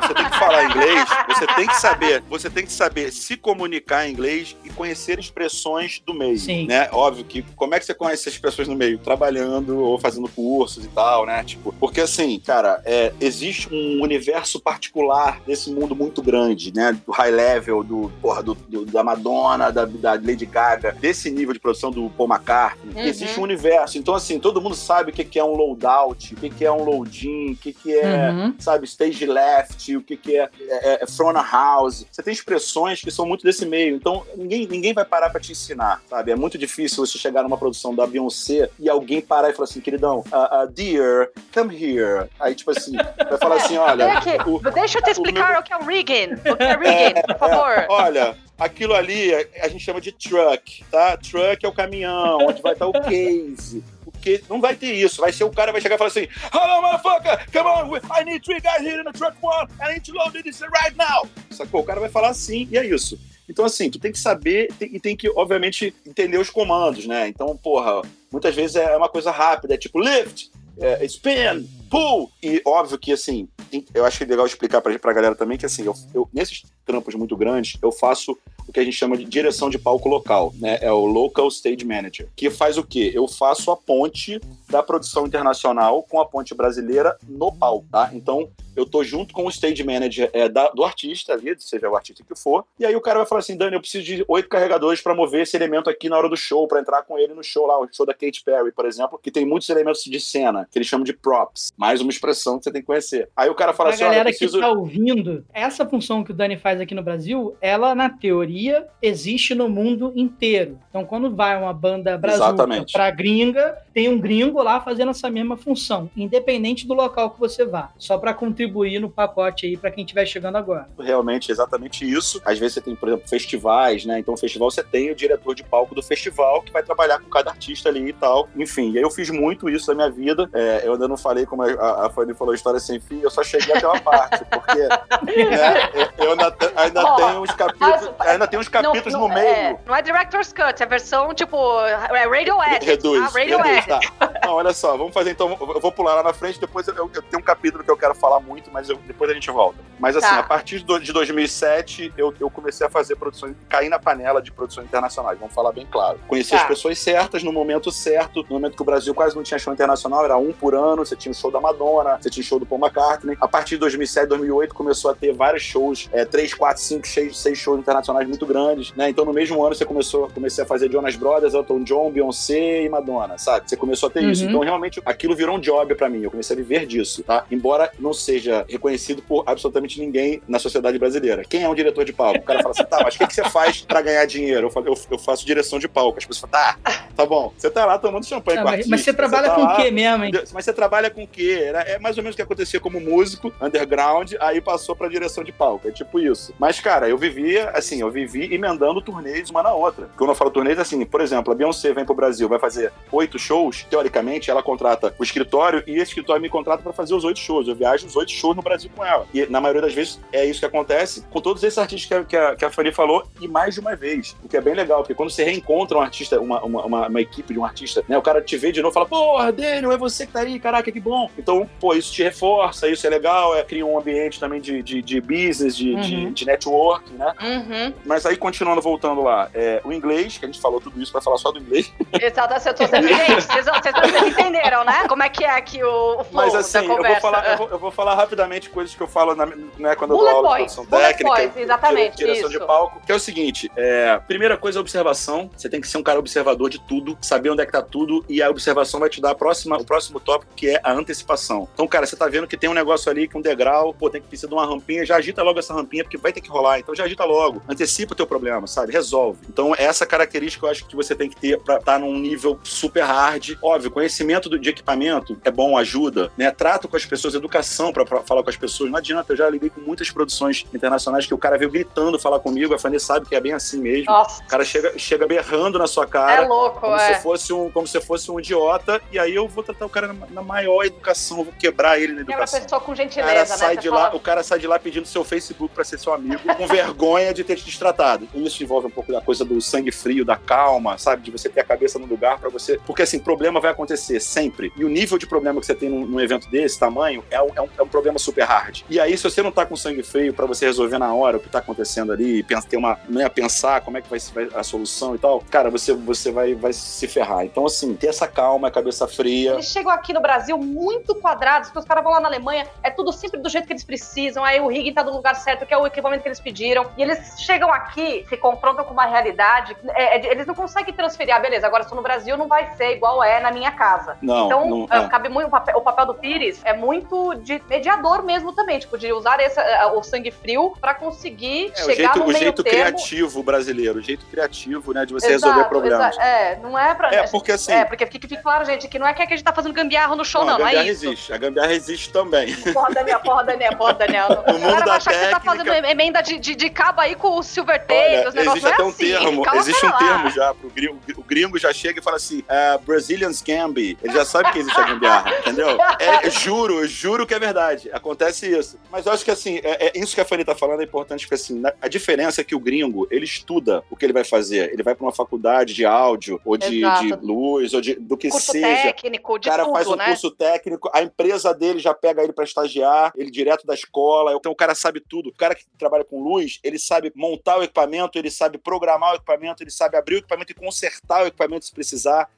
você tem que falar inglês, você tem que saber, você tem que saber se comunicar em inglês e conhecer expressões do meio. Sim. Né? Óbvio que como é que você conhece essas pessoas no meio? Trabalhando ou fazendo cursos e tal, né? Tipo, porque assim, cara, é, existe um universo particular desse mundo muito grande, né? Do high level, do, porra, do, do da Madonna, da, da Lady Gaga, desse nível de produção do Paul McCartney. Uhum. Existe um universo. Então, assim, todo mundo sabe o que é um loadout, o que é um load-in, o que é, uhum. sabe, stage left, o que é, é, é front house. Você tem expressões que são muito desse meio. Então, ninguém, ninguém vai parar para te ensinar, sabe? É muito difícil você chegar numa produção da Beyoncé e alguém parar e falar assim, queridão, uh, uh, dear, come here. Aí, tipo assim, vai falar assim, olha...
O, Deixa eu te explicar o, meu... o que é o rigging. O que é rigging, é, por favor. É,
olha, aquilo ali a gente chama de truck, tá? Truck é o caminhão, onde vai estar o case. Porque não vai ter isso. Vai ser o cara vai chegar e falar assim: Hello, motherfucker, come on, I need three guys here in the truck one, I need to load this right now. Sacou? O cara vai falar assim e é isso. Então, assim, tu tem que saber e tem que, obviamente, entender os comandos, né? Então, porra, muitas vezes é uma coisa rápida, é tipo lift, é, spin, pull. E óbvio que, assim, eu acho é legal explicar pra, pra galera também que, assim, eu, eu, nesses trampos muito grandes, eu faço o que a gente chama de direção de palco local, né? É o Local Stage Manager, que faz o quê? Eu faço a ponte da produção internacional com a ponte brasileira no palco, tá? Então, eu tô junto com o stage manager é, da, do artista ali, seja o artista que for, e aí o cara vai falar assim, Dani, eu preciso de oito carregadores para mover esse elemento aqui na hora do show, para entrar com ele no show lá, o show da Katy Perry, por exemplo, que tem muitos elementos de cena, que eles chamam de props, mais uma expressão que você tem que conhecer. Aí o cara fala
pra
assim,
galera
preciso...
que tá ouvindo, essa função que o Dani faz aqui no Brasil, ela, na teoria, existe no mundo inteiro. Então, quando vai uma banda brasileira pra gringa, tem um gringo lá fazendo essa mesma função, independente do local que você vá, só para contribuir no pacote aí para quem estiver chegando agora.
Realmente, exatamente isso. Às vezes você tem, por exemplo, festivais, né? Então, o festival você tem o diretor de palco do festival que vai trabalhar com cada artista ali e tal. Enfim, eu fiz muito isso na minha vida. É, eu ainda não falei como a, a Fanny falou história sem fim, eu só cheguei até uma parte, porque né, eu ainda, ainda oh, tenho uns capítulos, ainda tem uns capítulos não, não, no meio.
É, não é Director's Cut, é versão tipo é Radio Edit.
Reduz, ah, Radio reduz, tá. Não, olha só, vamos fazer então, eu vou pular lá na frente, depois eu, eu, eu tenho um capítulo que eu quero falar muito, mas eu, depois a gente volta. Mas assim, tá. a partir de 2007, eu, eu comecei a fazer produções, cair na panela de produções internacionais, vamos falar bem claro. Conheci tá. as pessoas certas no momento certo, no momento que o Brasil quase não tinha show internacional, era um por ano, você tinha o show da Madonna, você tinha o show do Paul McCartney. A partir de 2007, 2008, começou a ter vários shows, é, 3, 4, 5, 6, 6 shows internacionais muito grandes, né? Então no mesmo ano você começou, comecei a fazer Jonas Brothers, Elton John, Beyoncé e Madonna, sabe? Você começou a ter uhum. isso. Então realmente aquilo virou um job para mim, eu comecei a viver disso, tá? Embora não seja reconhecido por absolutamente ninguém na sociedade brasileira. Quem é um diretor de palco? O cara fala assim, tá, mas o que, que você faz para ganhar dinheiro? Eu, falo, eu, eu, faço direção de palco. As pessoas falam, tá, tá bom. Você tá lá tomando champanhe
não,
com
mas, artista, mas você trabalha você tá com o quê mesmo, hein?
Mas você trabalha com o quê? Era, é mais ou menos o que acontecia como músico, underground, aí passou pra direção de palco. É tipo isso. Mas, cara, eu vivia, assim, eu vivi emendando turnês uma na outra. Quando eu falo turnês, assim, por exemplo, a Beyoncé vem pro Brasil, vai fazer oito shows, teoricamente, ela contrata o escritório e esse escritório me contrata para fazer os oito shows. Eu viajo os oito shows no Brasil com ela. E na maioria das vezes é isso que acontece com todos esses artistas que a, que a, que a Fanny falou e mais de uma vez. O que é bem legal, porque quando você reencontra um artista, uma, uma, uma, uma equipe de um artista, né? O cara te vê de novo e fala, porra, Daniel, é você que tá aí, caraca, que bom. Então, pô, isso te reforça, isso é legal, é, cria um ambiente também de, de, de business, de, uhum. de, de, network, né?
Uhum.
Mas aí, continuando, voltando lá, é, o inglês, que a gente falou tudo isso pra falar só do inglês.
Exato, eu tô gente, vocês, vocês entenderam, né? Como é que é aqui o, o flow
Mas assim,
eu
vou, falar, eu, vou, eu vou falar rapidamente coisas que eu falo na, né, quando Bullet eu dou aula de produção técnica,
points, exatamente,
direção
isso.
de palco, que é o seguinte, é, primeira coisa é observação, você tem que ser um cara observador de tudo, saber onde é que tá tudo, e a observação vai te dar a próxima, o próximo tópico, que é a antecipação. Então, cara, você tá vendo que tem um negócio ali, que um degrau, pô, tem que precisar de uma rampinha, já agita logo essa rampinha, porque vai ter que rolar, então já agita logo, antecipa o teu problema, sabe? Resolve. Então, essa característica eu acho que você tem que ter pra estar tá num nível super hard. Óbvio, conhecimento de equipamento é bom, ajuda, né? Trato com as pessoas, educação para falar com as pessoas. Não adianta, eu já lidei com muitas produções internacionais que o cara veio gritando falar comigo, a Fanny sabe que é bem assim mesmo.
Nossa.
O cara chega, chega berrando na sua cara.
É louco,
como
é.
Se fosse um, como se fosse um idiota, e aí eu vou tratar o cara na, na maior educação, vou quebrar ele na educação.
É uma pessoa com gentileza,
o cara
né?
Sai de lá, O cara sai de lá pedindo seu Facebook para ser seu amigo, com vergonha de ter te destratado. Isso envolve um pouco da coisa do sangue frio, da calma, sabe? De você ter a cabeça no lugar para você. Porque assim, problema vai acontecer sempre. E o nível de problema que você tem num, num evento desse tamanho é um, é, um, é um, problema super hard. E aí, se você não tá com sangue frio para você resolver na hora o que tá acontecendo ali, ter uma, né, pensar como é que vai ser a solução e tal, cara, você, você vai, vai se ferrar. Então, assim, ter essa calma, cabeça fria.
Eles chegam aqui no Brasil muito quadrados, porque os caras vão lá na Alemanha, é tudo sempre do jeito que eles precisam, aí o rigging tá no lugar certo, que é o equipamento que eles pediram. E eles chegam aqui, se confrontam com uma realidade, é, é, eles não conseguem transferir, ah, beleza, agora estou no Brasil, não vai ser igual é na minha casa.
Não,
então,
não,
é. cabe muito, o papel, o papel, do Pires é muito de mediador mesmo também, tipo, de usar esse, é, o sangue frio para conseguir
é,
chegar
jeito,
no
o
meio
jeito
termo.
criativo brasileiro, o jeito criativo, né, de você exato, resolver problemas.
Exato. É, não é pra...
É, porque assim...
É, porque fica, fica claro, gente, que não é que a gente tá fazendo gambiarra no show, não, não, não é isso.
existe, a gambiarra existe também.
Porra, Daniel, porra, Daniel, porra, Daniel.
No mundo
cara
da
achar
técnica...
que você tá fazendo emenda de, de, de cabo aí com o Silver Tape, os negócios
existe até
é
um
assim,
termo,
calma
existe um
lá.
termo já pro gringo, o gringo já chega e fala assim, uh, Brazilians Gambi, ele já sabe que existe a gambiarra, entendeu? É, é, juro, juro que é verdade, acontece isso. Mas eu acho que assim, é, é isso que a Fanny tá falando é importante, porque assim, na, a diferença é que o gringo, ele estuda o que ele vai fazer, ele vai pra uma faculdade de áudio, ou de, de luz, ou de, do que
curso
seja.
técnico, de
o cara
tudo,
faz um
né?
curso técnico, a empresa dele já pega ele pra estagiar, ele direto da escola, então o cara sabe tudo. O cara que trabalha com luz, ele sabe montar o equipamento, ele sabe programar o equipamento, ele sabe abrir o equipamento e consertar o equipamento se precisar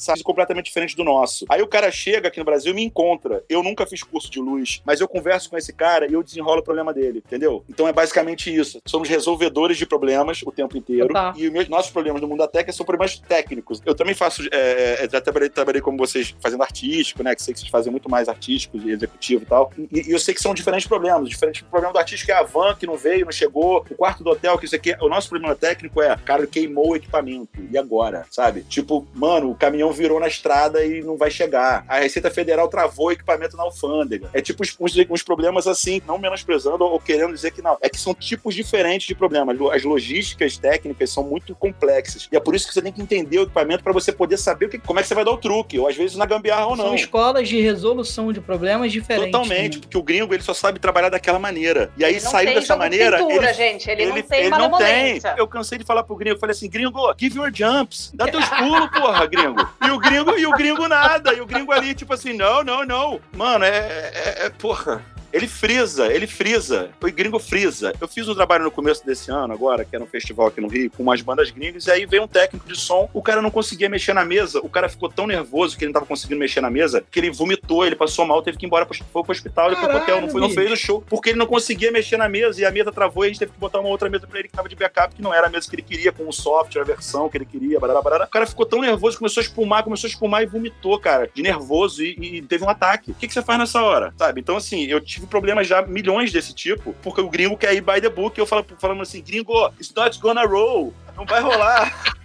sabe, completamente diferente do nosso. Aí o cara chega aqui no Brasil e me encontra. Eu nunca fiz curso de luz, mas eu converso com esse cara e eu desenrolo o problema dele, entendeu? Então é basicamente isso. Somos resolvedores de problemas o tempo inteiro.
Tá.
E os nossos problemas no mundo da técnica são problemas técnicos. Eu também faço, é, é, já trabalhei, trabalhei como vocês fazendo artístico, né? Que sei que vocês fazem muito mais artístico e executivo e tal. E, e eu sei que são diferentes problemas. Diferente problema do artístico é a van que não veio, não chegou, o quarto do hotel, que isso aqui. O nosso problema técnico é, cara, queimou o equipamento. E agora? Sabe? Tipo, mano, o caminhão caminhão virou na estrada e não vai chegar. A Receita Federal travou o equipamento na alfândega. É tipo uns, uns, problemas assim, não menosprezando ou querendo dizer que não. É que são tipos diferentes de problemas. As logísticas técnicas são muito complexas. E é por isso que você tem que entender o equipamento para você poder saber o que, como é que você vai dar o truque, ou às vezes na gambiarra ou não.
São escolas de resolução de problemas diferentes.
Totalmente, né? porque o gringo ele só sabe trabalhar daquela maneira. E aí saiu dessa maneira.
De ele, gente. Ele, ele, não tem ele não tem.
Eu cansei de falar pro gringo, eu falei assim, gringo, give your jumps. Dá teus pulos, porra, gringo. E o gringo, e o gringo nada. E o gringo ali, tipo assim, não, não, não. Mano, é, é, é porra. Ele frisa, ele frisa. O gringo frisa. Eu fiz um trabalho no começo desse ano, agora, que era um festival aqui no Rio, com umas bandas gringas, e aí veio um técnico de som, o cara não conseguia mexer na mesa, o cara ficou tão nervoso que ele não tava conseguindo mexer na mesa, que ele vomitou, ele passou mal, teve que ir embora, foi pro hospital, depois pro hotel, não, foi, não fez o show, porque ele não conseguia mexer na mesa, e a mesa travou, e a gente teve que botar uma outra mesa pra ele que tava de backup, que não era a mesa que ele queria, com o software, a versão que ele queria, barará, barará. O cara ficou tão nervoso, começou a espumar, começou a espumar e vomitou, cara, de nervoso, e, e teve um ataque. O que, que você faz nessa hora, sabe? Então, assim, eu tive problemas já milhões desse tipo, porque o gringo quer ir by the book, e eu falo, falando assim, gringo, it's not gonna roll, não vai rolar.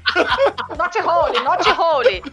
not holy, not holy.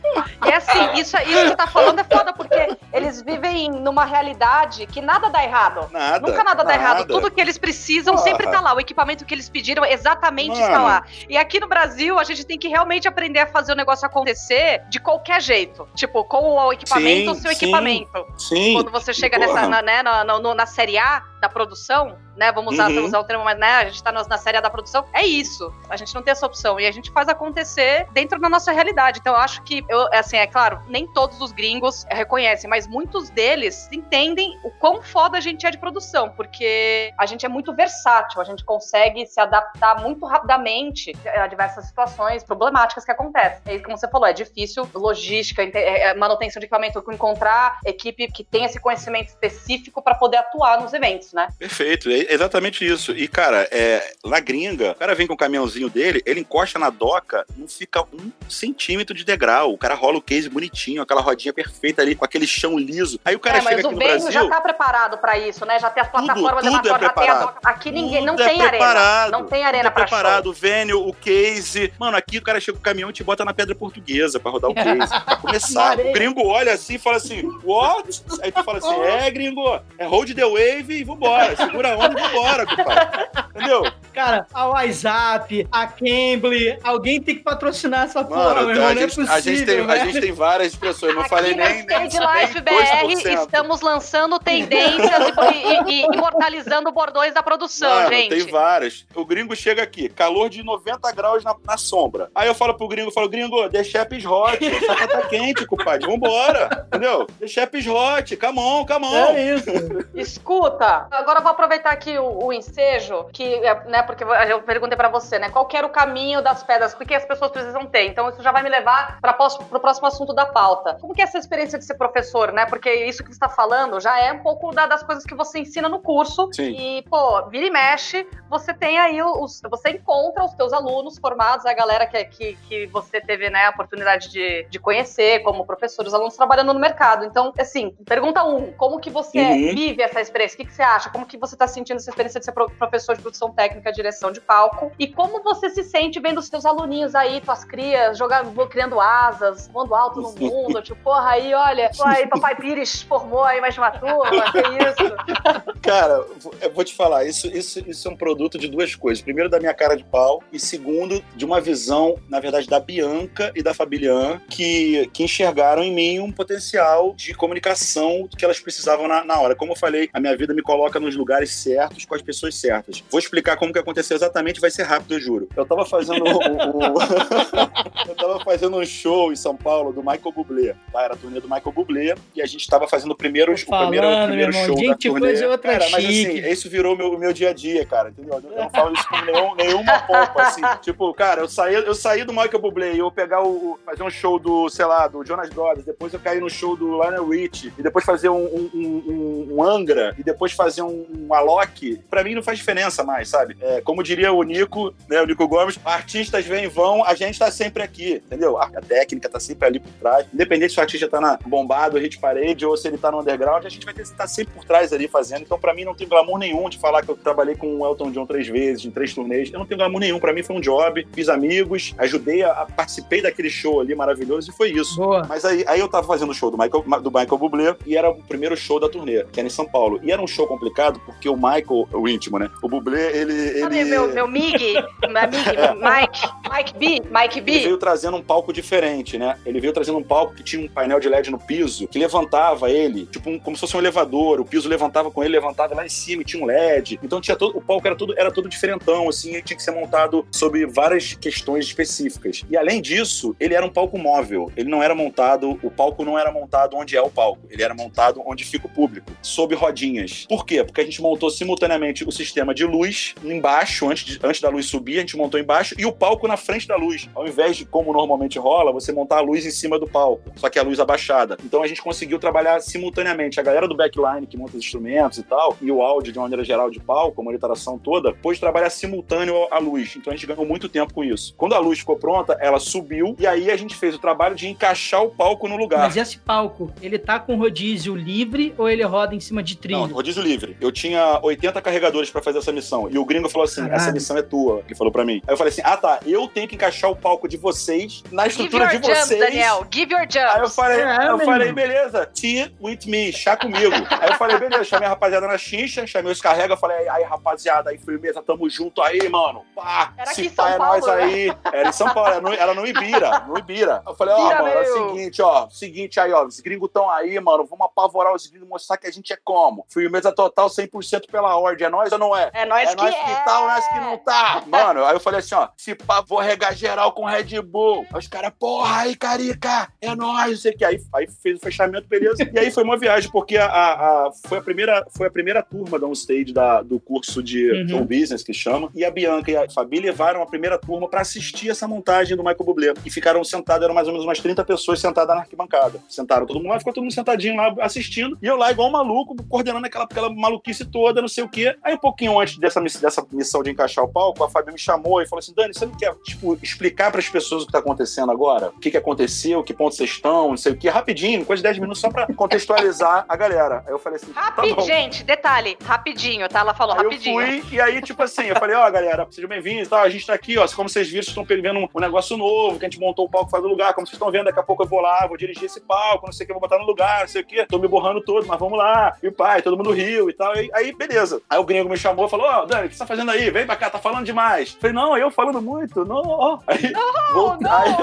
E assim, isso, isso que você tá falando é foda, porque eles vivem numa realidade que nada dá errado.
Nada,
Nunca nada, nada. dá errado. Tudo que eles precisam Porra. sempre tá lá. O equipamento que eles pediram exatamente Mano. está lá. E aqui no Brasil, a gente tem que realmente aprender a fazer o negócio acontecer de qualquer jeito. Tipo, com o equipamento ou seu sim, equipamento.
Sim.
Quando você chega nessa, na, né, na, na, na série A da produção, né? Vamos usar, uhum. usar o termo, mas né? A gente tá na série da produção. É isso. A gente não tem essa opção. E a gente faz acontecer dentro da nossa realidade. Então, eu acho que, eu, assim, é claro, nem todos os gringos reconhecem, mas muitos deles entendem o quão foda a gente é de produção, porque a gente é muito versátil, a gente consegue se adaptar muito rapidamente a diversas situações problemáticas que acontecem. E como você falou, é difícil, logística, é, é, manutenção de equipamento, encontrar equipe que tem esse conhecimento específico para poder atuar nos eventos, né?
Perfeito, é exatamente isso. E, cara, é, na gringa, o cara vem com o caminhãozinho dele, ele encosta na doca, não fica um centímetro de degrau. O cara rola o case bonitinho, aquela rodinha perfeita ali, com aquele chão liso. Aí o cara é, chega aqui no Brasil...
já tá preparado para isso, né? Já tem as plataformas tudo, tudo é já tem a... Aqui ninguém, tudo não tem é arena. Não tem arena tudo é preparado.
O Vênio, o case. Mano, aqui o cara chega com o caminhão e te bota na pedra portuguesa para rodar o case. pra começar. o gringo olha assim e fala assim, what? Aí tu fala assim, é, gringo, é hold the wave e vambora. Segura a onda e vambora, compadre. Entendeu?
Cara, a WhatsApp, a Cambly, alguém tem que patrocinar essa porra, Mano, meu irmão, a,
gente,
é possível,
a, gente tem, a gente tem várias expressões, não
Aqui
falei nem,
nem, Stage Life BR, estamos lançando tendências e, e, e, imortalizando bordões da produção, Mano, gente.
tem várias. O gringo chega aqui, calor de 90 graus na, na sombra. Aí eu falo pro gringo, eu falo, gringo, the chap's hot, o tá quente, compadre, vambora, entendeu? The chap's hot, come on, come on.
É isso.
Escuta, agora eu vou aproveitar aqui o, o ensejo, que, é, né, porque eu perguntei pra você, né, qual que era o caminho das pedras, o que as pessoas precisam ter. Então isso já vai me levar para o próximo assunto da pauta. Como que é essa experiência de ser professor, né? Porque isso que você está falando já é um pouco da, das coisas que você ensina no curso.
Sim.
E, pô, vira e mexe, você tem aí os. Você encontra os teus alunos formados, a galera que, que, que você teve né, a oportunidade de, de conhecer como professor, os alunos trabalhando no mercado. Então, assim, pergunta um, como que você uhum. vive essa experiência? O que, que você acha? Como que você está sentindo essa experiência de ser professor de produção técnica, direção de palco? E como você se sente vendo os seus aluninhos aí, tuas crias, jogando, criando asas, voando alto no mundo, tipo, porra, aí, olha, aí, papai Pires formou aí mais uma turma, que isso?
Cara, eu vou te falar, isso, isso, isso é um produto de duas coisas. Primeiro, da minha cara de pau, e segundo, de uma visão, na verdade, da Bianca e da Fabilian, que, que enxergaram em mim um potencial de comunicação que elas precisavam na, na hora. Como eu falei, a minha vida me coloca nos lugares certos, com as pessoas certas. Vou explicar como que aconteceu exatamente, vai ser rápido, eu juro. Eu tava fazendo o, o... eu tava fazendo um show em São Paulo do Michael Bublé. Tá? Era a turnê do Michael Bublé e a gente tava fazendo o primeiro, falando, o primeiro, o primeiro show
gente,
da turnê.
Outra
cara,
mas
assim, isso virou meu, meu dia a dia, cara, entendeu? Eu não falo isso com nenhum, nenhuma pompa, assim. Tipo, cara, eu saí, eu saí do Michael Bublé e eu pegar o, fazer um show do, sei lá, do Jonas Brothers, depois eu caí no show do Lionel Rich e depois fazer um, um, um, um Angra e depois fazer um, um Alok, pra mim não faz diferença mais, sabe? É, como diria o Nico, né, o Nico Gomes, artistas vêm e vão, a gente tá sempre aqui, entendeu? A técnica tá sempre ali por trás. Independente se o artista tá na bombado, hit parade, ou se ele tá no underground, a gente vai ter que estar sempre por trás ali fazendo. Então, pra mim, não tem glamour nenhum de falar que eu trabalhei com o Elton John três vezes, em três turnês. Eu não tenho glamour nenhum. Pra mim foi um job, fiz amigos, ajudei a, a participei daquele show ali maravilhoso e foi isso.
Boa.
Mas aí, aí eu tava fazendo o show do Michael, do Michael Bublé e era o primeiro show da turnê, que era em São Paulo. E era um show complicado porque o Michael, o íntimo, né? O Bublé, ele. Ele...
meu, meu Mig, meu amigo, Mike, Mike B, Mike
Ele
B.
veio trazendo um palco diferente, né? Ele veio trazendo um palco que tinha um painel de LED no piso, que levantava ele, tipo um- como se fosse um elevador. O piso levantava com ele, levantava lá em cima e tinha um LED. Então tinha todo, o palco era todo, era todo diferentão, assim, e tinha que ser montado sobre várias questões específicas. E além disso, ele era um palco móvel. Ele não era montado, o palco não era montado onde é o palco. Ele era montado onde fica o público, sob rodinhas. Por quê? Porque a gente montou simultaneamente o sistema de luz embaixo, antes, de- antes da luz subir, a gente montou embaixo, e o palco na frente da luz. Ao invés de, como normalmente rola, você montar a luz em cima do palco, só que a luz abaixada. Então a gente conseguiu trabalhar simultaneamente. A galera do backline que monta os instrumentos e tal, e o áudio de uma maneira geral de palco, a monitoração toda, pôde trabalhar simultâneo à luz. Então a gente ganhou muito tempo com isso. Quando a luz ficou pronta, ela subiu, e aí a gente fez o trabalho de encaixar o palco no lugar.
Mas esse palco, ele tá com rodízio livre ou ele roda em cima de
Não,
trilho?
rodízio livre. Eu tinha 80 carregadores pra fazer essa missão. E o gringo falou assim:
Caralho.
essa missão é tua. Ele falou pra mim. Aí eu falei assim: ah tá, eu tenho que encaixar o palco de vocês na
Give
estrutura
your
de
jumps,
vocês.
Daniel. Give your
Aí eu
jumps.
falei,
É,
eu falei, beleza, tea with me, chá comigo. aí eu falei, beleza, chamei a rapaziada na chincha, chamei os carrega, falei, aí rapaziada, aí firmeza, tamo junto aí, mano. Pá,
Era
se
aqui
pá,
São
é
Paulo,
nós
né?
aí. Era em São Paulo, era no, era no Ibira, no Ibira. Eu falei, ó,
Ibira,
mano, é o seguinte, ó, seguinte aí, ó, os gringos tão aí, mano, vamos apavorar os gringos, mostrar que a gente é como. Firmeza total, 100% pela ordem, é nós ou não é?
É nós
É
que
nós
é.
que tá ou nós que não tá. Mano, aí eu falei assim, ó, se pá, vou regar geral com Red Bull. Aí os caras, porra, aí, carica, é nóis, não sei o que. Aí, aí fez o fechamento, beleza. E aí foi uma viagem, porque a, a- a- foi, a primeira, foi a primeira turma da Onstage da, do curso de
Uhum.
show business, que chama. E a Bianca e a Fabi levaram a primeira turma pra assistir essa montagem do Michael Bublé. E ficaram sentados, eram mais ou menos umas 30 pessoas sentadas na arquibancada. Sentaram todo mundo lá, ficou todo mundo sentadinho lá assistindo. E eu lá, igual um maluco, coordenando aquela, aquela maluquice toda, não sei o quê. Aí um pouquinho antes dessa, dessa missão de encaixar o palco, a Fabi me chamou e falou assim: Dani, você não quer, tipo, explicar pras pessoas o que tá acontecendo agora? O que, que aconteceu, que ponto vocês estão, não sei o quê, rapidinho, coisa de 10 minutos só pra contextualizar a galera. Aí eu falei assim: tá
Rapidinho,
bom.
gente, detalhe, rapidinho, tá? Ela falou
Aí eu
rapidinho.
fui, e aí, tipo assim, eu falei, ó, galera, sejam bem-vindos, tá? A gente tá aqui, ó. Como vocês viram, vocês estão pegando um, um negócio novo, que a gente montou o palco fora do lugar. Como vocês estão vendo, daqui a pouco eu vou lá, vou dirigir esse palco, não sei o que, vou botar no lugar, não sei o que. Tô me borrando todo, mas vamos lá. E o pai, todo mundo riu e tal. Aí, beleza. Aí o gringo me chamou e falou, ó, Dani, o que você tá fazendo aí? Vem pra cá, tá falando demais. Eu falei, não, eu falando muito, não. Aí,
Oh,
voltei-
não!
aí,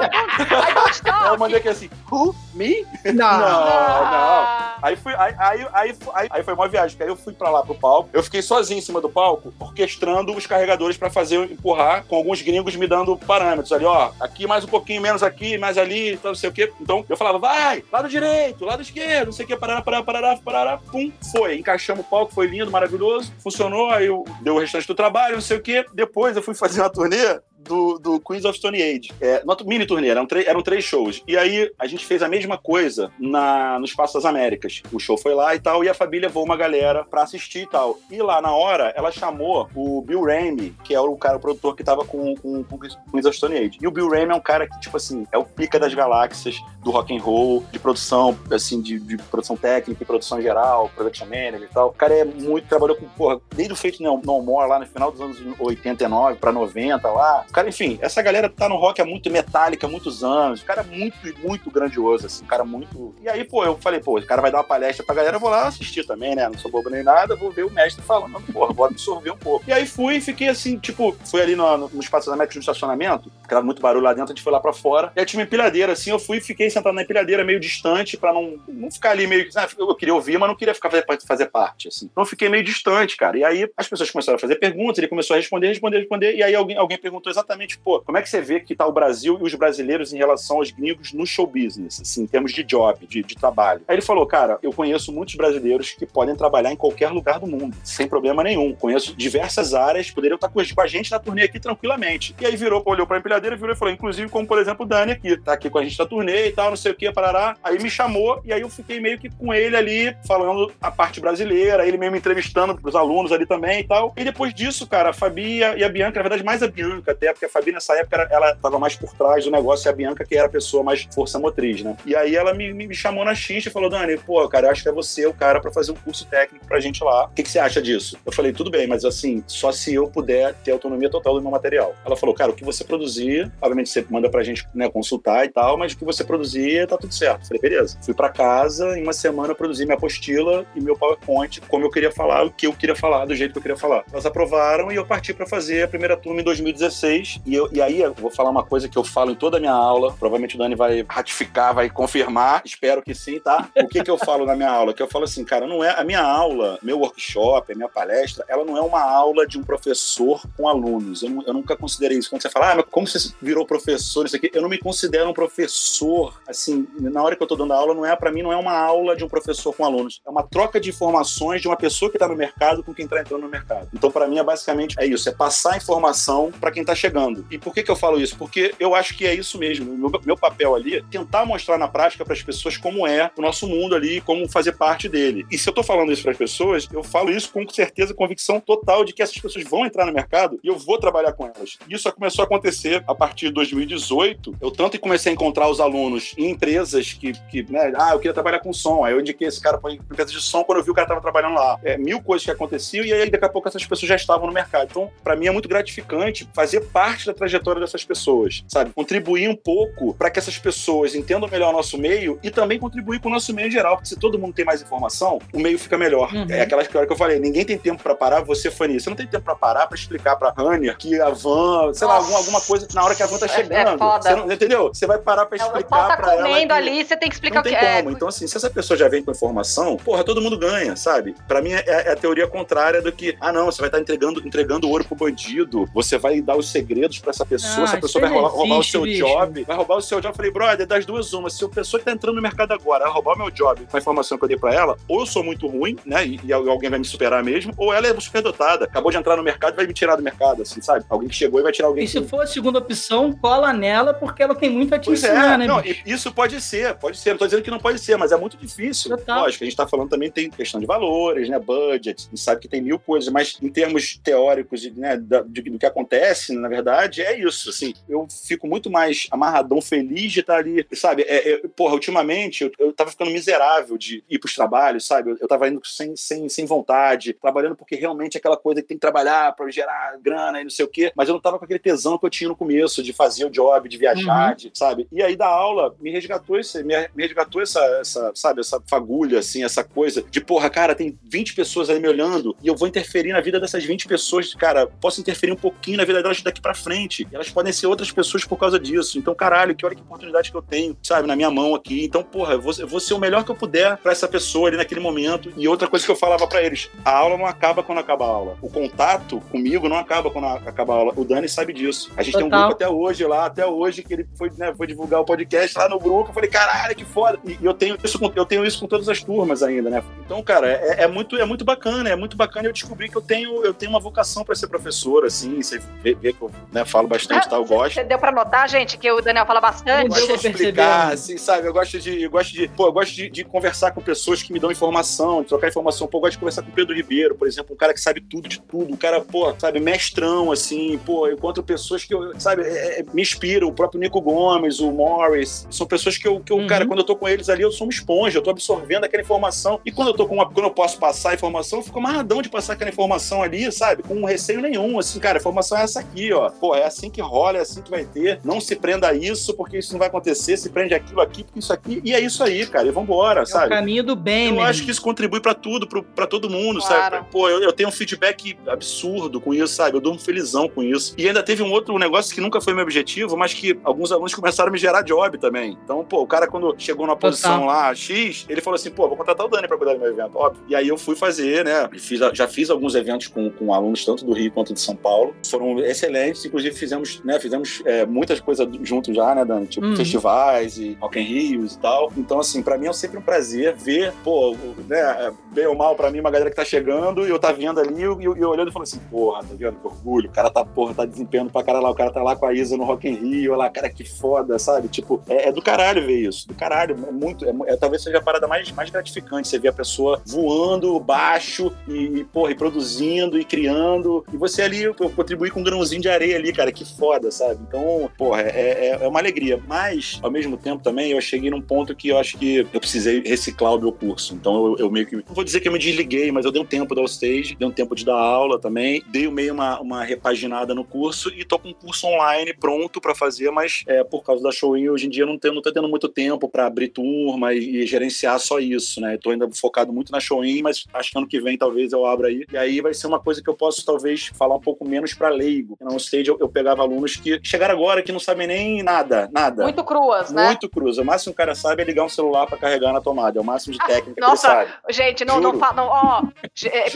aí eu mandei aqui assim, who? Me?
Não.
Não,
Ah.
Aí, fui, aí, aí, aí, aí, aí foi uma viagem, porque aí eu fui pra lá pro palco. Eu fiquei sozinho em cima do palco, orquestrando os carregadores pra fazer empurrar, com alguns gringos me dando parâmetros ali, ó. Aqui mais um pouquinho, menos aqui, mais ali, então não sei o quê. Então eu falava, vai, lado direito, lado esquerdo, não sei o quê, parará, parará, parará, parará, pum, foi. Encaixamos o palco, foi lindo, maravilhoso, funcionou, aí eu deu o restante do trabalho, não sei o quê. Depois eu fui fazer uma turnê do, do Queens of Stone Age. É, mini turnê, eram, eram três shows. E aí a gente fez a mesma coisa na, no Espaço das Américas. O show foi lá e tal, e a Fabi levou uma galera pra assistir e tal. E lá na hora, ela chamou o Bill Ramey, que é o cara, o produtor que tava com, com, com Queens of Stone Age. E o Bill Ramey é um cara que, tipo assim, é o pica das galáxias do rock and roll, de produção, assim, de, de produção técnica e produção geral, production manager e tal. O cara é muito, trabalhou com, porra, desde o feito no More lá no final dos anos 89 pra 90 lá. O cara, enfim, essa galera tá no rock há muito metálica, muitos anos. O cara é muito, muito grandioso, assim, um cara muito. E aí, pô, eu falei, pô, o cara vai dar uma palestra pra galera, eu vou lá assistir também, né? Não sou bobo nem nada, vou ver o mestre falando, porra, vou absorver um pouco. E aí fui e fiquei assim, tipo, fui ali no, no América no estacionamento, que tava muito barulho lá dentro, a gente foi lá pra fora. E aí tinha uma empilhadeira, assim, eu fui e fiquei sentado na empilhadeira meio distante pra não, não ficar ali meio ah, eu queria ouvir, mas não queria ficar fazer, fazer parte, assim. Então eu fiquei meio distante, cara. E aí as pessoas começaram a fazer perguntas, ele começou a responder, responder, responder. E aí alguém, alguém perguntou exatamente, pô, como é que você vê que tá o Brasil e os brasileiros em relação aos gringos no show business, assim, em termos de job, de, de trabalho? Aí ele falou, cara, eu conheço muitos brasileiros que podem trabalhar em qualquer lugar do mundo, sem problema nenhum. Conheço diversas áreas, poderiam estar com com a gente na turnê aqui tranquilamente. E aí virou, olhou pra empilhadeira virou e falou, inclusive, como por exemplo o Dani aqui, tá aqui com a gente na turnê e tal, não sei o que, parará. Aí me chamou e aí eu fiquei meio que com ele ali, falando a parte brasileira, ele mesmo entrevistando os alunos ali também e tal. E depois disso, cara, a Fabi e a Bianca, na verdade, mais a Bianca até, porque a Fabi nessa época ela tava mais por trás do negócio e a Bianca que era a pessoa mais força motriz, né? E aí ela me, me chamou na xincha e falou, Dani, pô, cara, acho que é você o cara para fazer um curso técnico pra gente lá. O que, que você acha disso? Eu falei, tudo bem, mas assim, só se eu puder ter autonomia total do meu material. Ela falou, cara, o que você produzir, obviamente você manda pra gente né, consultar e tal, mas o que você produzir tá tudo certo. Eu falei, beleza. Fui para casa, em uma semana eu produzi minha apostila e meu PowerPoint, como eu queria falar, o que eu queria falar, do jeito que eu queria falar. Elas aprovaram e eu parti para fazer a primeira turma em 2016. E, eu, e aí eu vou falar uma coisa que eu falo em toda a minha aula, provavelmente o Dani vai ratificar, vai confirmar, espero que sim, tá? O que que eu falo na minha aula? Que eu falo assim, cara, não é a minha aula, meu workshop, a minha palestra, ela não é uma aula de um professor com alunos. Eu, eu nunca considerei isso. Quando você fala, ah, mas como você virou professor, isso aqui, eu não me considero um professor, assim, na hora que eu tô dando aula, não é, para mim, não é uma aula de um professor com alunos. É uma troca de informações de uma pessoa que está no mercado com quem está entrando no mercado. Então, para mim, é basicamente é isso, é passar informação para quem está chegando. E por que que eu falo isso? Porque eu acho que é isso mesmo. Meu, meu papel ali é tentar mostrar na prática para as pessoas como é o nosso mundo ali, como fazer parte dele. E se eu tô falando isso para as pessoas, eu falo isso com certeza, convicção total de que essas pessoas vão entrar no mercado e eu vou trabalhar com elas. Isso começou a acontecer a partir de 2018. Eu tanto comecei a encontrar os alunos em empresas que, que né, ah, eu queria trabalhar com som. Aí eu indiquei esse cara para empresa de som quando eu vi o cara estava trabalhando lá. É, mil coisas que aconteciam e aí daqui a pouco essas pessoas já estavam no mercado. Então, para mim é muito gratificante fazer parte da trajetória dessas pessoas, sabe? Contribuir um pouco para que essas pessoas entendam melhor o nosso meio e também contribuir com o nosso meio em geral, porque se todo mundo tem mais informação, o meio fica melhor. Uhum. É aquela história que eu falei, ninguém tem tempo para parar, você foi nisso. Você não tem tempo para parar para explicar para Rania que a van, sei Nossa. lá, alguma, alguma coisa na hora que a van tá chegando. É, é você não, entendeu? Você vai parar para explicar
tá
para ela.
comendo ali, você tem que explicar
não o que
tem
é. Como. Então assim, se essa pessoa já vem com informação, porra, todo mundo ganha, sabe? Para mim é, é, a teoria contrária do que, ah, não, você vai estar tá entregando, entregando ouro pro bandido, você vai dar os segredos para essa pessoa, ah, essa pessoa vai roubar, roubar o seu bicho. job, vai roubar o seu job. Eu falei, brother, das duas uma, se a pessoa que tá entrando no mercado agora vai roubar o meu job com a informação que eu dei para ela, ou eu sou muito ruim, né, e, e, alguém vai me superar mesmo, ou ela é superdotada, acabou de entrar no mercado e vai me tirar do mercado, assim, sabe? Alguém que chegou e vai tirar alguém.
E se for a segunda opção, cola nela, porque ela tem muito a te pois ensinar, é. né?
Não, isso pode ser, pode ser. Não tô dizendo que não pode ser, mas é muito difícil. Total. Lógico, a gente tá falando também tem questão de valores, né? Budget, a gente sabe que tem mil coisas, mas em termos teóricos né, do, do que acontece, na verdade, é isso. Assim, eu fico muito mais amarradão, feliz de estar ali, sabe? É, é, porra, ultimamente eu, eu tava ficando miserável de ir pros trabalhos, sabe? Eu, eu tava indo sem, sem, sem vontade, trabalhando porque realmente é aquela coisa que tem que trabalhar para gerar grana e não sei o quê, mas eu não tava com aquele tesão que eu tinha no começo de fazer o job, de viajar, uhum. de, sabe? E aí da aula me resgatou esse, me, me resgatou essa, essa, sabe, essa fagulha, assim, essa coisa de, porra, cara, tem 20 pessoas ali me olhando e eu vou interferir na vida dessas 20 pessoas, cara, posso interferir um pouquinho na vida delas daqui para frente. E elas podem ser outras pessoas por causa disso. Então, caralho, que olha que oportunidade que eu tenho, sabe, na minha mão aqui. Então, porra, eu vou, eu vou ser o melhor que eu puder para essa pessoa ali naquele momento. E outra coisa que eu falava para eles, a aula não acaba quando acaba a aula. O contato comigo não acaba quando acaba a aula. O Dani sabe disso. A gente Total. tem um grupo até hoje lá, até hoje, que ele foi, né, foi divulgar o podcast lá no grupo. Eu falei, caralho, que foda. E eu tenho isso com, eu tenho isso com todas as turmas ainda, né? Então, cara, é, é muito, é muito bacana, é muito bacana eu descobri que eu tenho, eu tenho uma vocação para ser professor, assim, você vê, vê que eu né, falo bastante, ah, tá? Eu gosto. Você
deu para notar, gente, que o Daniel fala bastante.
Eu gosto de explicar, assim, sabe? Eu gosto de, eu gosto de, pô, eu gosto de, de, conversar com pessoas que me dão informação, de trocar informação. Pô, eu gosto de conversar com o Pedro Ribeiro, por exemplo, um cara que sabe tudo de tudo, um cara, pô, sabe, mestrão, assim, pô, eu encontro pessoas que, eu, sabe, é, é, me inspiram, o próprio Nico Gomes, o Morris, são pessoas que eu, que eu uhum. cara, quando eu tô com eles ali, eu sou uma esponja, eu tô absorvendo aquela informação. E quando eu tô com uma, quando eu posso passar a informação, eu fico amarradão de passar aquela informação ali, sabe? Com um receio nenhum, assim, cara, a informação é essa aqui, ó. Pô, é assim que rola, é assim que vai ter. Não se prenda a isso, porque isso não vai acontecer. Se prende aquilo aqui, porque isso aqui. E é isso aí, cara. E vambora, é sabe?
o caminho do bem,
Eu
mesmo.
acho que isso contribui para tudo, para todo mundo, claro. sabe? Pô, eu, eu, tenho um feedback absurdo com isso, sabe? Eu dou um felizão com isso. E ainda teve um outro negócio que nunca foi meu objetivo, mas que alguns alunos começaram a me gerar job também. Então, pô, o cara, quando chegou numa posição lá, X, ele falou assim, pô, vou contratar o Dani pra cuidar do meu evento, óbvio. E aí eu fui fazer, né? Fiz, já fiz alguns eventos com, com alunos tanto do Rio quanto de São Paulo. Foram excelentes, inclusive fizemos, né? Fizemos é, muitas coisas juntos já, né, Dani? Tipo, uhum. festivais e Rock in Rios e tal. Então, assim, pra mim é sempre um prazer ver, pô, né? Bem ou mal pra mim, uma galera que tá chegando e eu tá vendo ali e eu, eu, eu olhando e falando assim, porra, tá vendo? Que orgulho. O cara tá, porra, tá desempenhando pra cara lá, o cara tá lá com a Isa no Rock in Rio, lá, cara, que foda, sabe? Tipo, é, é do caralho ver isso, do caralho, é muito, é, é, talvez seja a parada mais, mais gratificante, você ver a pessoa voando baixo e, e porra, e produzindo e criando, e você ali pô, contribuir com um grãozinho de areia ali, cara, que foda, sabe? Então, porra, é, é, é uma alegria, mas, ao mesmo tempo também, eu cheguei num ponto que eu acho que eu precisei reciclar o meu curso, então eu, eu meio que, não vou dizer que eu me desliguei, mas eu dei um tempo da stage, dei um tempo de dar aula também, dei meio uma, uma repaginada no curso e tô com um curso online pronto para fazer, mas é, por causa da showin hoje em dia não, tenho, não tô tendo muito tempo para abrir turma e, e, gerenciar só isso, né? tô ainda focado muito na showin, mas acho que ano que vem talvez eu abra aí. E aí vai ser uma coisa que eu posso talvez falar um pouco menos para leigo. Na stage eu, eu, pegava alunos que chegaram agora que não sabem nem nada, nada.
Muito cruas, né?
Muito cruas. O máximo que o cara sabe é ligar um celular para carregar na tomada. É o máximo de ah, técnica ah,
nossa, que ele sabe. Gente, não, Juro. não fala. Ó,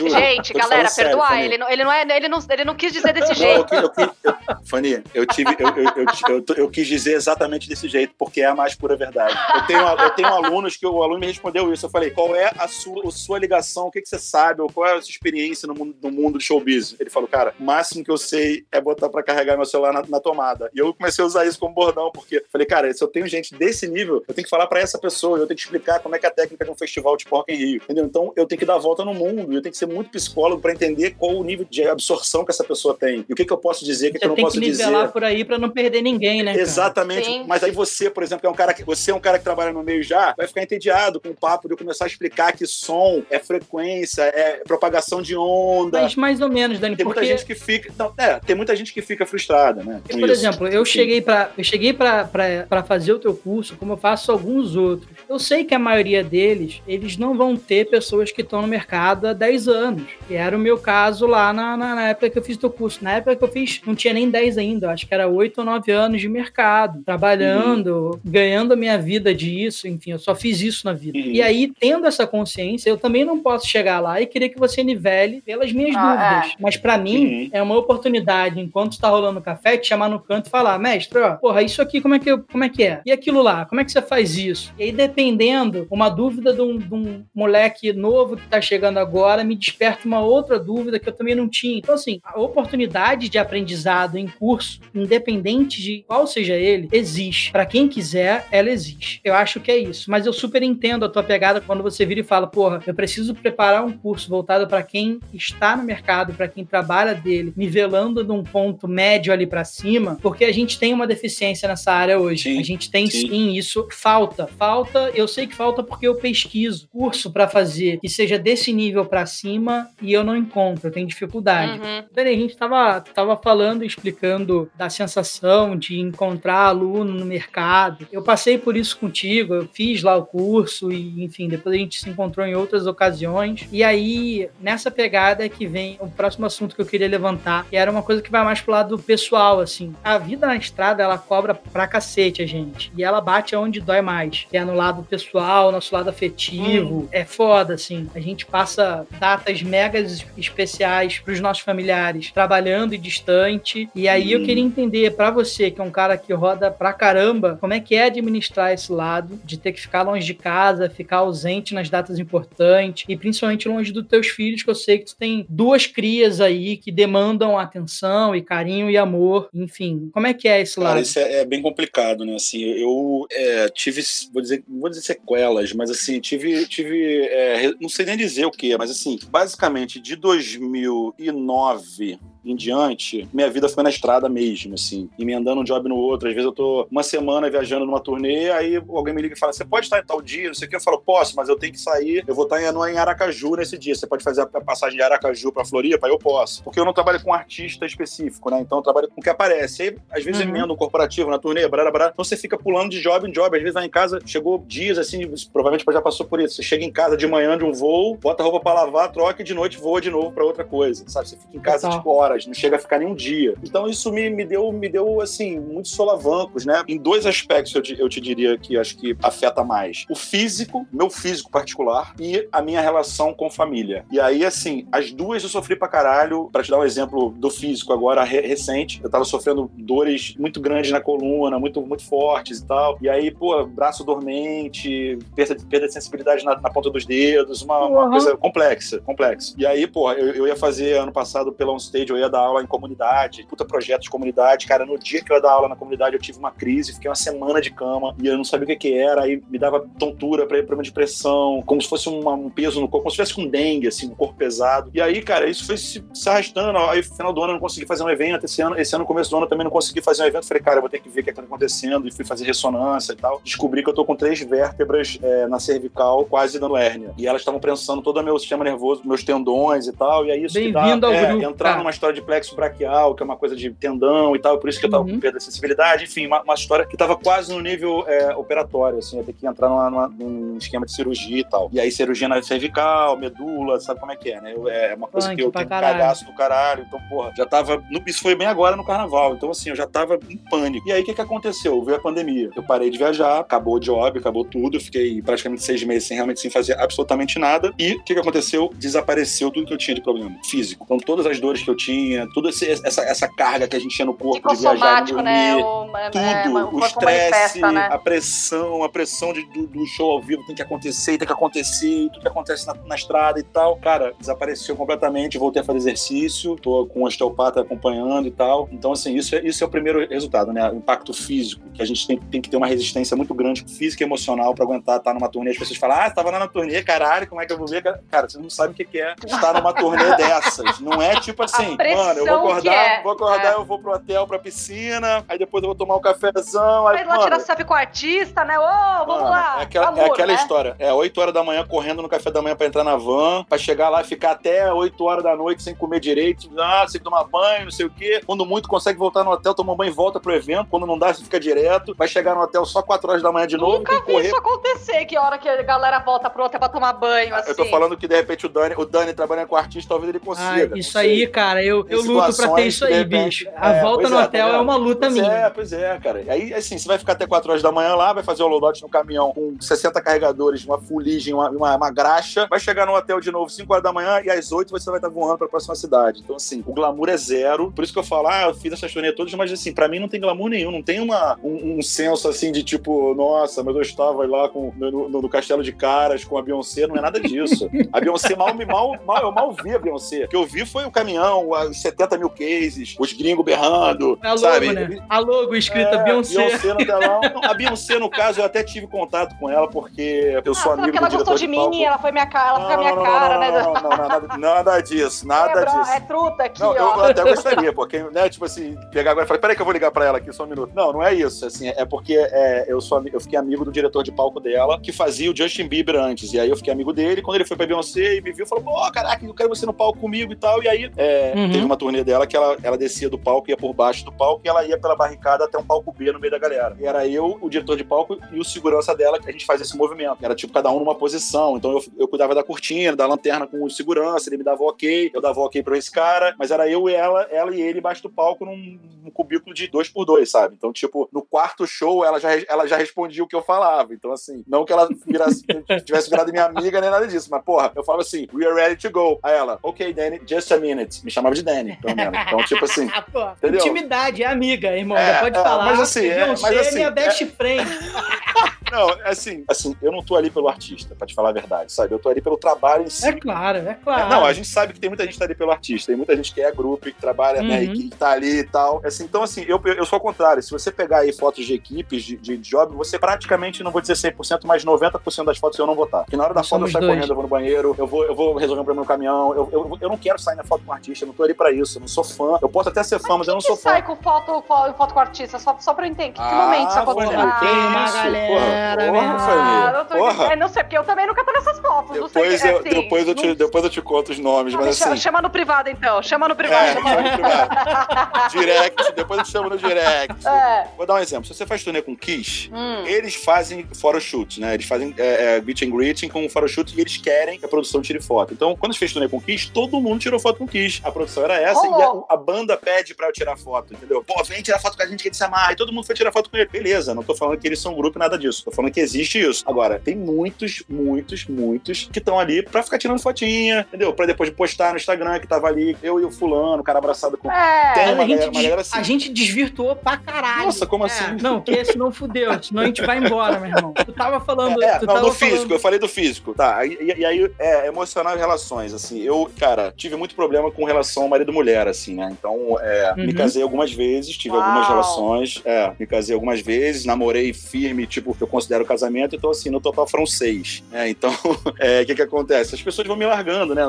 gente, galera, perdoar. Ele não, ele, não é, ele, não, ele não quis dizer desse jeito.
Eu, eu, eu, Fanny, eu tive. Eu, eu, eu, quis dizer exatamente desse jeito, porque é a mais pura verdade. Eu tenho, eu tenho alunos que o aluno me respondeu isso. Eu falei, qual é a sua, a sua ligação? O que, que você sabe? Ou qual é a sua experiência no mundo, no mundo do showbiz? Ele falou, cara, o máximo que eu sei é botar para carregar meu celular na, na, tomada. E eu comecei a usar isso como bordão, porque falei, cara, se eu tenho gente desse nível, eu tenho que falar para essa pessoa, eu tenho que explicar como é que é a técnica de um festival tipo Rock in Rio, entendeu? Então eu tenho que dar a volta no mundo, eu tenho que ser muito psicólogo para entender qual o nível de absorção que essa pessoa tem. E o que, que eu posso dizer, o que, que eu não posso dizer.
Tem que nivelar por aí para não perder ninguém, né?
Exatamente. Sim. Mas aí você, por exemplo, é um cara que você é um cara que trabalha no meio já, vai ficar entediado com o papo de eu começar a explicar que som é frequência, é propagação de onda.
Mas mais ou menos, Dani,
tem
porque...
muita gente que fica, então, é, tem muita gente que fica frustrada, né?
por isso. exemplo, eu cheguei para eu cheguei para fazer o teu curso, como eu faço alguns outros. Eu sei que a maioria deles, eles não vão ter pessoas que estão no mercado há 10 anos. Que era o meu caso lá na, na, na época que eu fiz teu curso. Na época que eu fiz, não tinha nem 10 ainda, acho que era 8 ou 9 anos de mercado, trabalhando, uhum. ganhando a minha vida disso, enfim, eu só fiz isso na vida. Uhum. E aí, tendo essa consciência, eu também não posso chegar lá e querer que você nivele pelas minhas ah, dúvidas. É. Mas para mim, uhum. é uma oportunidade, enquanto está rolando café, te chamar no canto e falar, mestre, ó, porra, isso aqui como é que, como é, que é? E aquilo lá, como é que você faz isso? E aí, dependendo, uma dúvida de um, de um moleque novo que tá chegando agora me desperta uma outra dúvida que eu também não tinha. Então, assim, a oportunidade de aprendizado em curso, independente de qual seja ele, existe. Para quem quiser, ela existe. Eu acho que é isso. Mas eu super entendo a tua pegada quando você vira e fala, porra, eu preciso preparar um curso voltado para quem está no mercado, para quem trabalha dele, nivelando num ponto médio ali para cima, porque a gente tem uma deficiência nessa área hoje. Sim, a gente tem sim. sim isso. Falta. Falta, eu sei que falta porque eu pesquiso curso para fazer que seja desse nível para cima e eu não encontro, eu tenho dificuldade. Uhum. A gente tava, tava falando, explicando da sensação de encontrar aluno no mercado. Eu passei por isso contigo, eu fiz lá o curso e, enfim, depois a gente se encontrou em outras ocasiões. E aí, nessa pegada é que vem o próximo assunto que eu queria levantar, que era uma coisa que vai mais pro lado pessoal, assim. A vida na estrada, ela cobra pra cacete a gente. E ela bate aonde dói mais, que é no lado pessoal, nosso lado afetivo. Hum. É foda, assim. A gente passa datas megas especiais pros nossos familiares, trabalhando e distante. E aí hum. eu queria entender para você, que é um cara que roda pra caramba, como é que é administrar esse lado de ter que ficar longe de casa, ficar ausente nas datas importantes e principalmente longe dos teus filhos, que eu sei que tu tem duas crias aí que demandam atenção e carinho e amor, enfim. Como é que é esse
cara,
lado?
Isso é, é, bem complicado, né? Assim, eu é, tive, vou dizer, vou dizer sequelas, mas assim, tive, tive, é, não sei nem dizer o que, mas assim, basicamente de 2009 em diante, minha vida foi na estrada mesmo, assim, emendando um job no outro. Às vezes eu tô uma semana viajando numa turnê, aí alguém me liga e fala: Você pode estar em tal dia, não sei o que. Eu falo: Posso, mas eu tenho que sair. Eu vou estar em, Aracaju nesse dia. Você pode fazer a passagem de Aracaju pra Floripa? Eu posso. Porque eu não trabalho com um artista específico, né? Então eu trabalho com o que aparece. Aí, às vezes, uhum. emenda um corporativo na turnê, barará, barará. Então você fica pulando de job em job. Às vezes lá em casa, chegou dias assim, provavelmente já passou por isso. Você chega em casa de manhã de um voo, bota a roupa pra lavar, troca e de noite voa de novo pra outra coisa, sabe? Você fica em casa, tipo, horas, não chega a ficar nem um dia. Então isso me, me deu, me deu, assim, muitos solavancos, né? Em dois aspectos eu te, eu te diria que acho que afeta mais. O físico, meu físico particular, e a minha relação com família. E aí, assim, as duas eu sofri pra caralho. Pra te dar um exemplo do físico agora, re recente, eu tava sofrendo dores muito grandes na coluna, muito, muito fortes e tal. E aí, pô, braço dormente, perda, perda de sensibilidade na, na ponta dos dedos, uma, uhum. uma, coisa complexa, complexa. E aí, pô, eu, eu ia fazer ano passado pela On Stage, eu ia ia dar aula em comunidade, puta projeto de comunidade. Cara, no dia que eu ia dar aula na comunidade, eu tive uma crise, fiquei uma semana de cama e eu não sabia o que, que era. Aí me dava tontura, problema de pressão, como se fosse uma, um peso no corpo, como se tivesse com dengue, assim, um corpo pesado. E aí, cara, isso foi se, se arrastando. Aí, no final do ano, eu não consegui fazer um evento. Esse ano, esse ano, no começo do ano, eu também não consegui fazer um evento. Falei, cara, eu vou ter que ver o que está acontecendo. E fui fazer ressonância e tal. Descobri que eu tô com três vértebras é, na cervical, quase dando hérnia. E elas estavam prensando todo o meu sistema nervoso, meus tendões e tal. E aí isso
Bem-vindo ao
é,
grupo.
entrar
cara.
numa história de plexo braquial, que é uma coisa de tendão e tal. Por isso que eu tava
Uhum.
com perda de sensibilidade. Enfim, uma, uma história que tava quase no nível é, operatório, assim. Ia ter que entrar numa, numa- num esquema de cirurgia e tal. E aí, cirurgia na cervical, medula, sabe como é que é, né? Eu- é uma coisa
Punk
que eu tenho um
caralho.
cagaço do caralho. Então, porra, já tava. no- isso foi bem agora no carnaval. Então, assim, eu já tava em pânico. E aí, o que que aconteceu? Veio a pandemia. Eu parei de viajar, acabou o job, acabou tudo. Eu fiquei praticamente seis meses sem realmente sem fazer absolutamente nada. E o que que aconteceu? Desapareceu tudo que eu tinha de problema físico. Então, todas as dores que eu tinha, toda esse- essa, essa carga que a gente tinha no corpo de viajar, de
Psicossomático, né?
dormir,
O, é,
tudo,
é, o
estresse,
né?
a pressão, a pressão de- do, do show ao vivo tem que acontecer, tem que acontecer, tudo que acontece na, na estrada e tal. Cara, desapareceu completamente, voltei a fazer exercício, tô com um osteopata acompanhando e tal. Então, assim, isso é, isso é o primeiro resultado, né? O impacto físico, que a gente tem, tem que ter uma resistência muito grande, física e emocional, pra aguentar estar numa turnê. As pessoas falam, ah, tava lá na turnê, caralho, como é que eu vou ver? Cara, você não sabe o que é estar numa turnê dessas. Não é tipo assim, mano, eu vou acordar,
é.
vou acordar,
É.
eu vou pro hotel, pra piscina, aí depois eu vou tomar um cafezão. Aí,
Aí lá
mano,
tirar selfie com o artista, né? Ô, vamos
Mano,
lá.
É aquela, é
Glamour,
aquela
né?
história. É 8 horas da manhã correndo no café da manhã pra entrar na van, pra chegar lá e ficar até 8 horas da noite sem comer direito. Ah, sem tomar banho, não sei o quê. Quando muito, consegue voltar no hotel, tomar banho e volta pro evento. Quando não dá, você fica direto. Vai chegar no hotel só 4 horas da manhã de novo,
Nunca
tem que
vi
correr.
isso acontecer, que hora que a galera volta pro hotel pra tomar banho, assim.
Eu tô falando que de repente o Dani, o Dani trabalhando com artista, talvez ele consiga.
isso
não sei.
aí, cara, eu,
Tem
eu luto pra ter isso aí,
repente,
bicho. A
é,
volta no
é, tá
hotel é
vendo?
uma luta
Pois
minha.
é, pois é, cara. Aí, assim, você vai ficar até 4 horas da manhã lá, vai fazer o loadout no caminhão com 60 carregadores, uma fuligem, uma, uma, uma graxa, vai chegar no hotel de novo 5 horas da manhã e às 8 você vai estar voando pra próxima cidade. Então, assim, o glamour é zero. Por isso que eu falo, ah, eu fiz essas turnê todas, mas assim, pra mim não tem glamour nenhum. Não tem uma, um, um senso assim de tipo, nossa, mas eu estava lá com, no, no- no Castelo de Caras com a Beyoncé, não é nada disso. A Beyoncé mal, me- mal, mal, eu mal vi a Beyoncé. O que eu vi foi o caminhão, os 70 mil cases, os gringos berrando,
A logo,
sabe?
né? A logo escrita
É,
Beyoncé.
Beyoncé no telão. Não, a Beyoncé, no caso, eu até tive contato com ela, porque eu sou
Ah,
amigo
porque
do
ela
diretor
gostou de
palco.
mim, ela foi minha cara, ela foi a minha
não, não,
cara,
não,
né?
Não, não, não, nada, nada disso, nada
é,
disso.
é truta aqui,
Não,
ó.
eu até gostaria, porque, né, tipo assim, pegar agora e falar, peraí que eu vou ligar pra ela aqui só um minuto. Não, não é isso, assim, é porque é, eu, sou, eu fiquei amigo do diretor de palco dela, que fazia o Justin Bieber antes, e aí eu fiquei amigo dele, quando ele foi pra Beyoncé e me viu, falou, pô, caraca, eu quero você no palco comigo e tal, e aí é,
Uhum.
Teve uma turnê dela que ela, ela descia do palco, ia por baixo do palco, e ela ia pela barricada até um palco B no meio da galera. E era eu, o diretor de palco e o segurança dela, que a gente fazia esse movimento. Era tipo cada um numa posição, então eu, eu cuidava da cortina, da lanterna com o segurança, ele me dava o ok, eu dava o ok pra esse cara, mas era eu e ela, ela e ele embaixo do palco num, num cubículo de dois por dois, sabe? Então, tipo, no quarto show ela já, ela já respondia o que eu falava. Então, assim, não que ela virasse, tivesse virado minha amiga nem nada disso, mas, porra, eu falava assim, we are ready to go. Aí ela, ok, Danny, just a minute. Me chamava de Danny, pelo menos. Então, tipo assim,
Ah, pô,
Entendeu?
intimidade, é amiga, irmão.
É,
pode
é,
falar.
mas assim, é, mas assim,
minha best friend.
não, assim, assim, eu não tô ali pelo artista, pra te falar a verdade, sabe? Eu tô ali pelo trabalho em si.
É claro, é claro.
Não, a gente sabe que tem muita gente que tá ali pelo artista, tem muita gente que é grupo, que trabalha, né, e
Uhum.
que tá ali e tal. Assim, então, assim, eu, eu sou ao contrário. Se você pegar aí fotos de equipes, de, de job, você praticamente, não vou dizer 100%, mas 90% das fotos eu não vou estar. Porque na hora da
Nós
foto eu saio
dois.
correndo, eu vou no banheiro, eu vou, eu vou resolver um problema no caminhão, eu, eu, eu não quero sair na foto com o artista, eu não tô ali pra isso, eu não sou fã. Eu posso até ser fã, mas eu não
que
sou fã.
sai com foto, foto, foto com artista? Só, só pra eu entender. Que, que
Ah,
momento isso aconteceu?
que
uma
isso?
galera,
porra,
meu
porra,
Ah, não, tô
porra.
é, não sei, porque eu também nunca tô nessas fotos. não sei,
Depois,
é
eu,
assim,
depois, eu te,
não-
depois eu te conto os nomes,
Ah,
mas
chama,
assim.
chama no privado, então. Chama no privado.
É,
chama-
no privado. direct, depois eu te chamo no direct.
É.
Vou dar um exemplo. Se você faz turnê com Kiss,
Hum.
eles fazem photoshoot, né? Eles fazem é, é, meet and greeting com photoshoot e eles querem que a produção tire foto. Então, quando a gente fez turnê com Kiss, todo mundo tirou foto com Kiss. A produção era essa
Rolou.
e a, a banda pede pra eu tirar foto, entendeu? Pô, vem tirar foto com a gente que ele se amarra. E todo mundo foi tirar foto com ele. Beleza, não tô falando que eles são um grupo, nada disso. Tô falando que existe isso. Agora, tem muitos, muitos, muitos que estão ali pra ficar tirando fotinha, entendeu? Pra depois de postar no Instagram que tava ali, eu e o fulano, o cara abraçado com.
É,
Tem
a,
uma
gente,
galera- uma galera assim.
a gente desvirtuou pra caralho.
Nossa, como
É,
assim?
Não, que senão fudeu, senão a gente vai embora, meu irmão. Tu tava falando.
É,
tu
não, do físico,
falando-
eu falei do físico, tá. E, e- aí, é, emocional e relações, assim. Eu, cara, tive muito problema com relação ao marido-mulher, assim, né? Então, é, me
Uhum.
casei algumas vezes, tive
Uau.
algumas relações, é, me casei algumas vezes, namorei firme, tipo, eu considero casamento, então, assim, no total foram seis. né? então, é, o que que acontece? As pessoas vão me largando, né?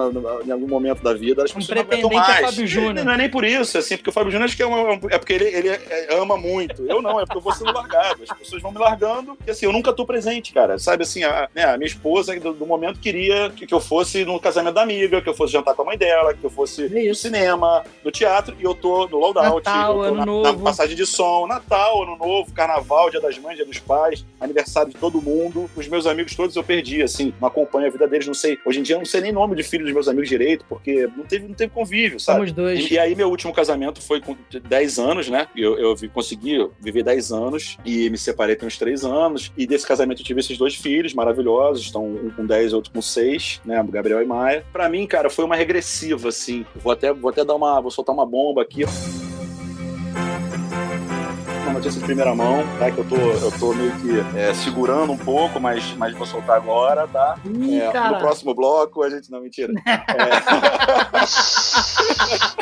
Em algum momento da vida, as
Um
pessoas não
pretendente é
mais.
Fábio Júnior.
Não é nem por isso, assim, porque o Fábio Júnior acho que é, uma- é porque ele, ele é- ama muito. Eu não, é porque eu vou sendo largado. As pessoas vão me largando e assim, eu nunca tô presente, cara. Sabe assim, a, né, a minha esposa do, do momento queria que, que eu fosse no casamento da amiga, que eu fosse jantar com a mãe dela, que eu fosse
É
no cinema, no teatro, e eu tô no loadout,
Natal,
eu tô
Ano
na,
Novo.
na passagem de som, Natal, Ano Novo, Carnaval, Dia das Mães, Dia dos Pais, aniversário de todo mundo. Os meus amigos todos eu perdi, assim, não acompanho a vida deles, não sei. Hoje em dia eu não sei nem nome de filho dos meus amigos direito, porque não teve, não teve convívio, sabe?
Somos dois.
E, e aí, meu último casamento foi com 10 anos, né? Eu, eu consegui viver 10 anos e me separei tem uns 3 anos. E desse casamento eu tive esses dois filhos maravilhosos, estão um com 10 outro com 6, né? Gabriel e Maia. Pra mim, cara, foi uma regressiva, assim. Vou até, vou até dar uma. Vou soltar uma bomba aqui. Uma notícia de primeira mão, tá? Que eu tô, eu tô meio que é, segurando um pouco, mas, mas vou soltar agora, tá?
Ih,
É, no próximo bloco, a gente. Não, mentira. É...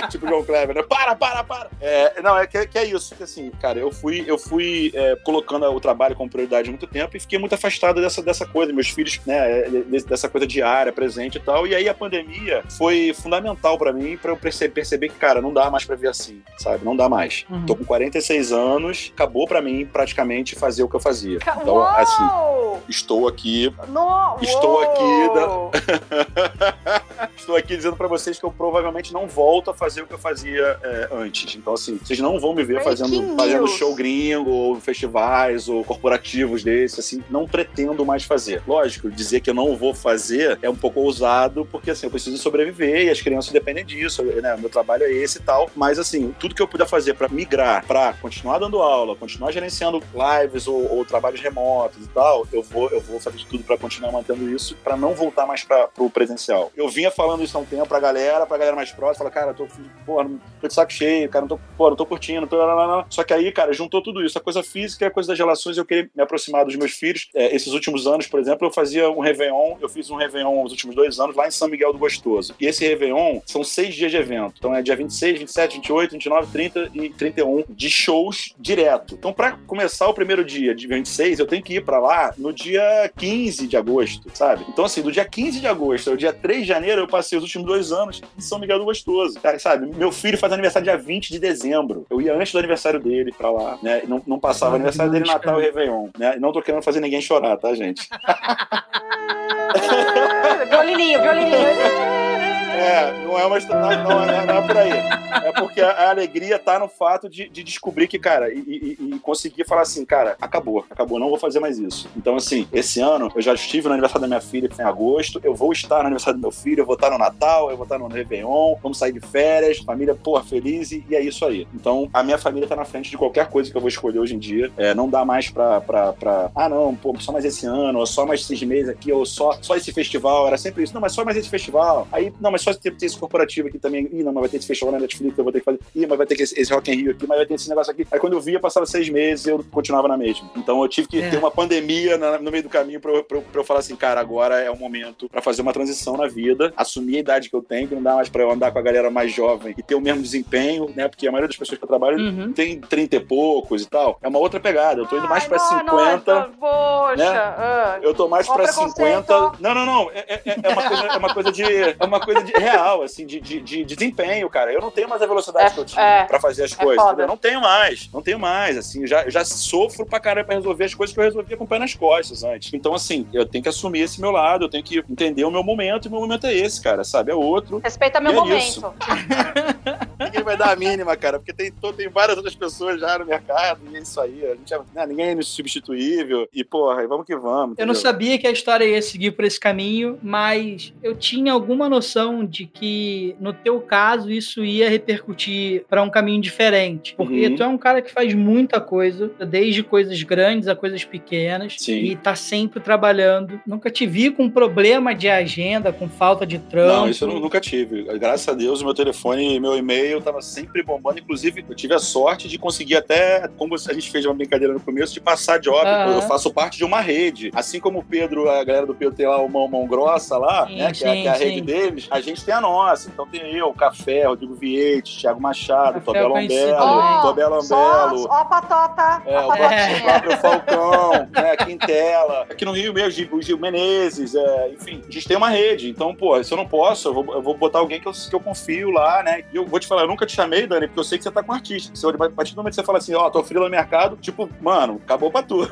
tipo João Kleber, né? Para, para, para! É, não, é que, que é isso. Que assim, cara, eu fui, eu fui é, colocando o trabalho como prioridade há muito tempo e fiquei muito afastado dessa, dessa coisa. Meus filhos, né? é, de- dessa coisa diária, presente e tal. E aí a pandemia foi fundamental pra mim, pra eu perce- perceber que, cara, não dá mais pra ver assim, sabe? Não dá mais.
Uhum.
Tô com 46 anos, acabou pra mim praticamente fazer o que eu fazia. Então, assim,
Uou!
estou aqui
No-
Estou aqui
Uou!
Estou aqui dizendo pra vocês que eu provavelmente não volto a fazer o que eu fazia é, antes. Então, assim, vocês não vão me ver
Breaking
fazendo, fazendo show gringo, ou festivais, ou corporativos desses, assim, não pretendo mais fazer. Lógico, dizer que eu não vou fazer é um pouco ousado, porque, assim, eu preciso sobreviver e as crianças dependem disso, né? O meu trabalho é esse e tal. Mas, assim, tudo que eu puder fazer pra migrar, pra continuar dando aula, continuar gerenciando lives ou, ou trabalhos remotos e tal, eu vou, eu vou fazer de tudo pra continuar mantendo isso, pra não voltar mais pra, pro presencial. Eu vinha falando isso há um tempo pra galera, pra galera mais próxima, fala, cara, tô, porra, tô de saco cheio, cara, não tô, porra, não tô curtindo, tô, lá, lá. Só que aí, cara, juntou tudo isso, a coisa física, a coisa das relações, eu queria me aproximar dos meus filhos. É, esses últimos anos, por exemplo, eu fazia um Réveillon, eu fiz um Réveillon os últimos dois anos lá em São Miguel do Gostoso. E esse Réveillon são seis dias de evento. Então é dia 26, 27, 28, 29, 30 e 31 de shows direto. Então, pra começar o primeiro dia de 26, eu tenho que ir pra lá no dia 15 de agosto, sabe? Então, assim, do dia 15 de agosto ao dia 3 de janeiro, eu passei os últimos dois anos em São Miguel do Gostoso. Cara, sabe? Meu filho faz aniversário dia 20 de dezembro. Eu ia antes do aniversário dele pra lá, né? E Não, não passava
Ah,
aniversário dele, Natal e Réveillon, né? E não tô querendo fazer ninguém chorar, tá, gente?
violininho, violininho.
É, não é uma não, não, não, não é por aí. É porque a, a alegria tá no fato de, de descobrir que, cara, e, e- e conseguir falar assim, cara, acabou, acabou, não vou fazer mais isso. Então, assim, esse ano eu já estive no aniversário da minha filha, que foi em agosto, eu vou estar no aniversário do meu filho, eu vou estar no Natal, eu vou estar no Réveillon, vamos sair de férias, família, porra, feliz, e, e é isso aí. Então, a minha família tá na frente de qualquer coisa que eu vou escolher hoje em dia. É, não dá mais pra, pra, pra, ah, não, pô, só mais esse ano, ou só mais esses meses aqui, ou só, só esse festival, era sempre isso. Não, mas só mais esse festival. Aí, não, mas só ter, ter esse corporativo aqui também. Ih, não, mas vai ter esse festival na Netflix, eu vou ter que fazer. Ih, mas vai ter que esse, esse Rock in Rio aqui, mas vai ter esse negócio aqui. Aí quando eu via, passava seis meses e eu continuava na mesma. Então eu tive que
É.
ter uma pandemia na- no meio do caminho pra eu, pra, eu, pra eu falar assim, cara, agora é o momento pra fazer uma transição na vida, assumir a idade que eu tenho, que não dá mais pra eu andar com a galera mais jovem e ter o mesmo desempenho, né? Porque a maioria das pessoas que eu trabalho
Uhum.
tem 30 e poucos e tal. É uma outra pegada. Eu tô indo mais
Ai,
pra
não,
50.
Não, poxa.
né?
ah.
Eu tô mais pra
preconceito.
50. Não, não, não. É, é- é uma coisa, é uma coisa de. É uma coisa de real, assim, de, de, de desempenho, cara. Eu não tenho mais a velocidade
É-
que eu tinha
é.
pra fazer as
É
coisas.
foda.
entendeu? Não tenho mais. Não tenho mais. Assim, eu já, eu já sofro pra caramba pra resolver as coisas que eu resolvia com o pé nas costas antes. Então, assim, eu tenho que assumir esse meu lado, eu tenho que entender o meu momento, e o meu momento é esse, cara, sabe? É outro.
Respeita meu
é
momento.
ninguém vai dar a mínima, cara, porque tem, tem várias outras pessoas já no mercado e é isso aí. A gente, é, né, ninguém é insubstituível e, porra, vamos que vamos.
Entendeu? Eu não sabia que a história ia seguir por esse caminho, mas eu tinha alguma noção de que, no teu caso, isso ia repercutir para um caminho diferente. Porque uhum. tu é um cara que faz muita coisa, desde coisas grandes a coisas pequenas,
Sim.
e tá sempre trabalhando. Nunca te vi com problema de agenda, com falta de trampo.
Não, isso eu nunca tive. Graças a Deus, o meu telefone e meu e-mail tava sempre bombando. Inclusive, eu tive a sorte de conseguir até, como a gente fez uma brincadeira no começo, de passar job. Uhum. Eu faço parte de uma rede. Assim como o Pedro, a galera do Pedro tem lá o Mão Mão Grossa lá, sim, né? Sim, que, é, que, é, a rede deles, a gente tem a nossa. Então tem eu, o Café, Rodrigo Viete, Thiago Machado, Tobel Lambelo, oh, Tobel Lambelo.
Ó, patota.
É, o Fábio Falcão, né? Quintela. Aqui no Rio mesmo, o Gil Menezes, é, enfim, a gente tem uma rede. Então, pô, se eu não posso, eu vou, eu vou botar alguém que eu, que eu confio lá, né? E eu vou te falar, eu nunca te chamei, Dani, porque eu sei que você tá com artista. Eu, a partir do momento que você fala assim, ó, oh, tô frio no mercado, tipo, mano, acabou pra tu.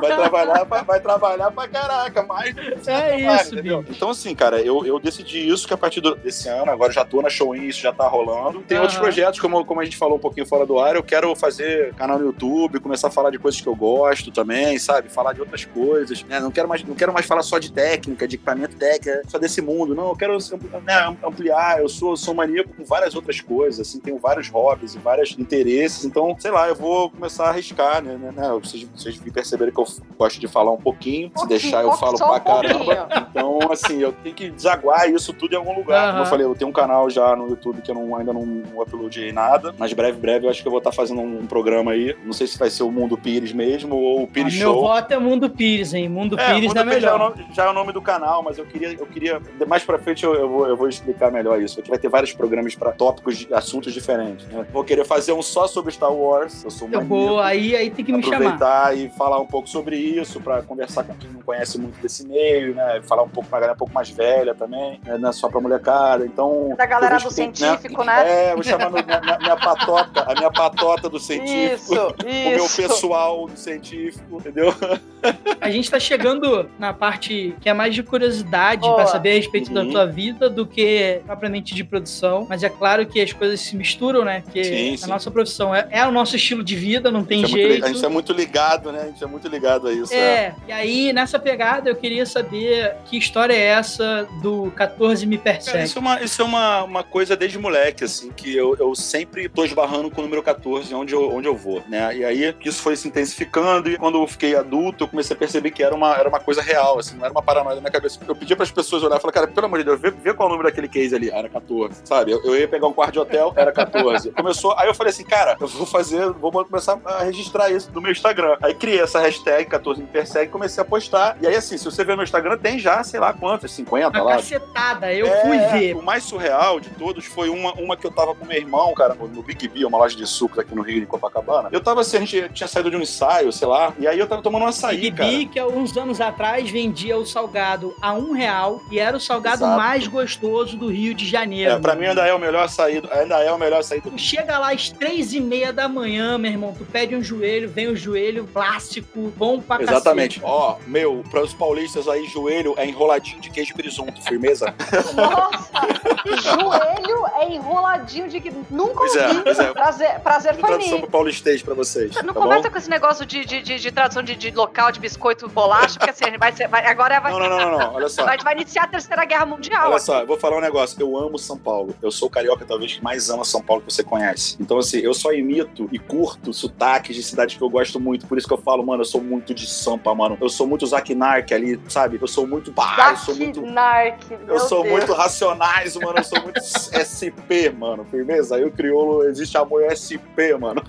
vai trabalhar pra, vai trabalhar pra caraca, mais
é isso, entendeu?
Então, assim, cara, eu, eu decidi isso que a partir do, desse ano, agora já tô na Showin, isso já tá rolando. Tem uhum. outros projetos, como, como a gente falou um pouquinho fora do ar, eu quero fazer canal no YouTube, começar a falar de coisas que eu gosto também, sabe? Falar de outras coisas. Né? Não, quero mais, não quero mais falar só de técnica, de equipamento técnica, só desse mundo. Não, eu quero né, ampliar. Eu sou, sou maníaco com várias outras coisas, assim, tenho vários hobbies e vários interesses. Então, sei lá, eu vou começar a arriscar, né? né, né? Vocês, vocês perceberam que eu gosto de falar um pouquinho. Se deixar, eu falo pra caramba. Então, assim, eu tenho que desaguar isso tudo em algum lugar. Como eu falei, eu tenho um canal já no YouTube que eu não, ainda não, não uploadei nada, mas breve, breve eu acho que eu vou estar fazendo um programa aí. Não sei se vai ser o Mundo Pires mesmo ou o Pires ah, Show.
Meu voto é Mundo Pires, hein? Mundo é, Pires Mundo é melhor. Já é,
nome, já é, o nome, do canal, mas eu queria, eu queria mais pra frente eu, eu, vou, eu vou explicar melhor isso. Aqui vai ter vários programas para tópicos, de assuntos diferentes. Né? Vou querer fazer um só sobre Star Wars. Eu sou
muito. Vou, aí, aí tem que me
chamar.
Aproveitar
e falar um pouco sobre isso, para conversar com quem não conhece muito desse meio, né? Falar um pouco pra galera um pouco mais velha também, né? não é só pra molecada. Então.
Da galera do científico, né? né?
É, vou chamar minha, minha, minha, patota, a minha patota do científico. Isso, isso. O meu pessoal do científico, entendeu?
A gente tá chegando na parte que é mais de curiosidade para saber a respeito uhum. da tua vida do que propriamente de produção. Mas é claro que as coisas se misturam, né? Porque sim, a sim. nossa profissão é, é, o nosso estilo de vida, não tem
a
jeito.
Muito, a gente é muito ligado, né? A gente é muito ligado a isso.
É, é, e aí nessa pegada eu queria saber que história é essa do 14 Me Persegue. Cara,
isso é, uma, isso é uma, uma coisa desde moleque, assim, que eu, eu sempre tô esbarrando com o número 14 onde eu, onde eu vou, né? E aí isso foi se intensificando e quando eu fiquei adulto eu comecei a perceber que era uma, era uma coisa real, assim, não era uma paranoia na minha cabeça. Eu pedia para as pessoas olhar e falar, cara, pelo amor de Deus, vê, vê qual é o número daquele case ali. Era 14, sabe? Eu, eu ia pegar um quarto de hotel, era 14. Começou, aí eu falei assim, cara, eu vou fazer, vou começar a registrar isso no meu Instagram. Aí criei essa hashtag 14 me persegue e comecei a postar. E aí, assim, se você ver no Instagram, tem já, sei lá quantas, 50
uma
lá.
cacetada, eu é, fui ver.
O mais surreal de todos foi uma, uma que eu tava com meu irmão, cara, no Big B, uma loja de sucos aqui no Rio, em Copacabana. Eu tava assim, a gente tinha saído de um ensaio, sei lá, e aí eu tava tomando um açaí,
Big
cara.
B, que há uns anos atrás vendia o salgado a um real e era o salgado Exato. mais gostoso do Rio de Janeiro.
É, pra mim ainda é o melhor açaí, ainda é o melhor açaí
do Chega lá às três e meia da manhã, meu irmão, tu pede um joelho, vem o joelho clássico, bom pra
Exatamente. Ó, meu, para os paulistas aí, joelho é enroladinho de queijo presunto, firmeza?
Nossa! joelho é enroladinho de queijo. Nunca pois é, ouvi. É, pois é. Prazer, prazer foi
tradução pro paulistês pra vocês.
Não
tá
conversa
bom?
com esse negócio de, de, de, de tradução de, de, local, de biscoito, bolacha, porque assim, vai ser, vai, agora vai...
Não, não, não, não, olha só.
Vai, vai iniciar a Terceira Guerra Mundial.
Olha só, eu vou falar um negócio. Eu amo São Paulo. Eu sou o carioca, talvez, que mais ama São Paulo que você conhece. Então, assim, eu só imito e curto sotaques de cidades que eu gosto muito. Por isso que eu falo, mano, eu sou muito de Sampa, mano. Eu sou muito Zack Nark ali, sabe? Eu sou muito. Bah, eu sou muito.
Nark,
eu sou Deus. muito racionais, mano. Eu sou muito SP, mano. Firmeza? Aí o crioulo existe amor SP, mano.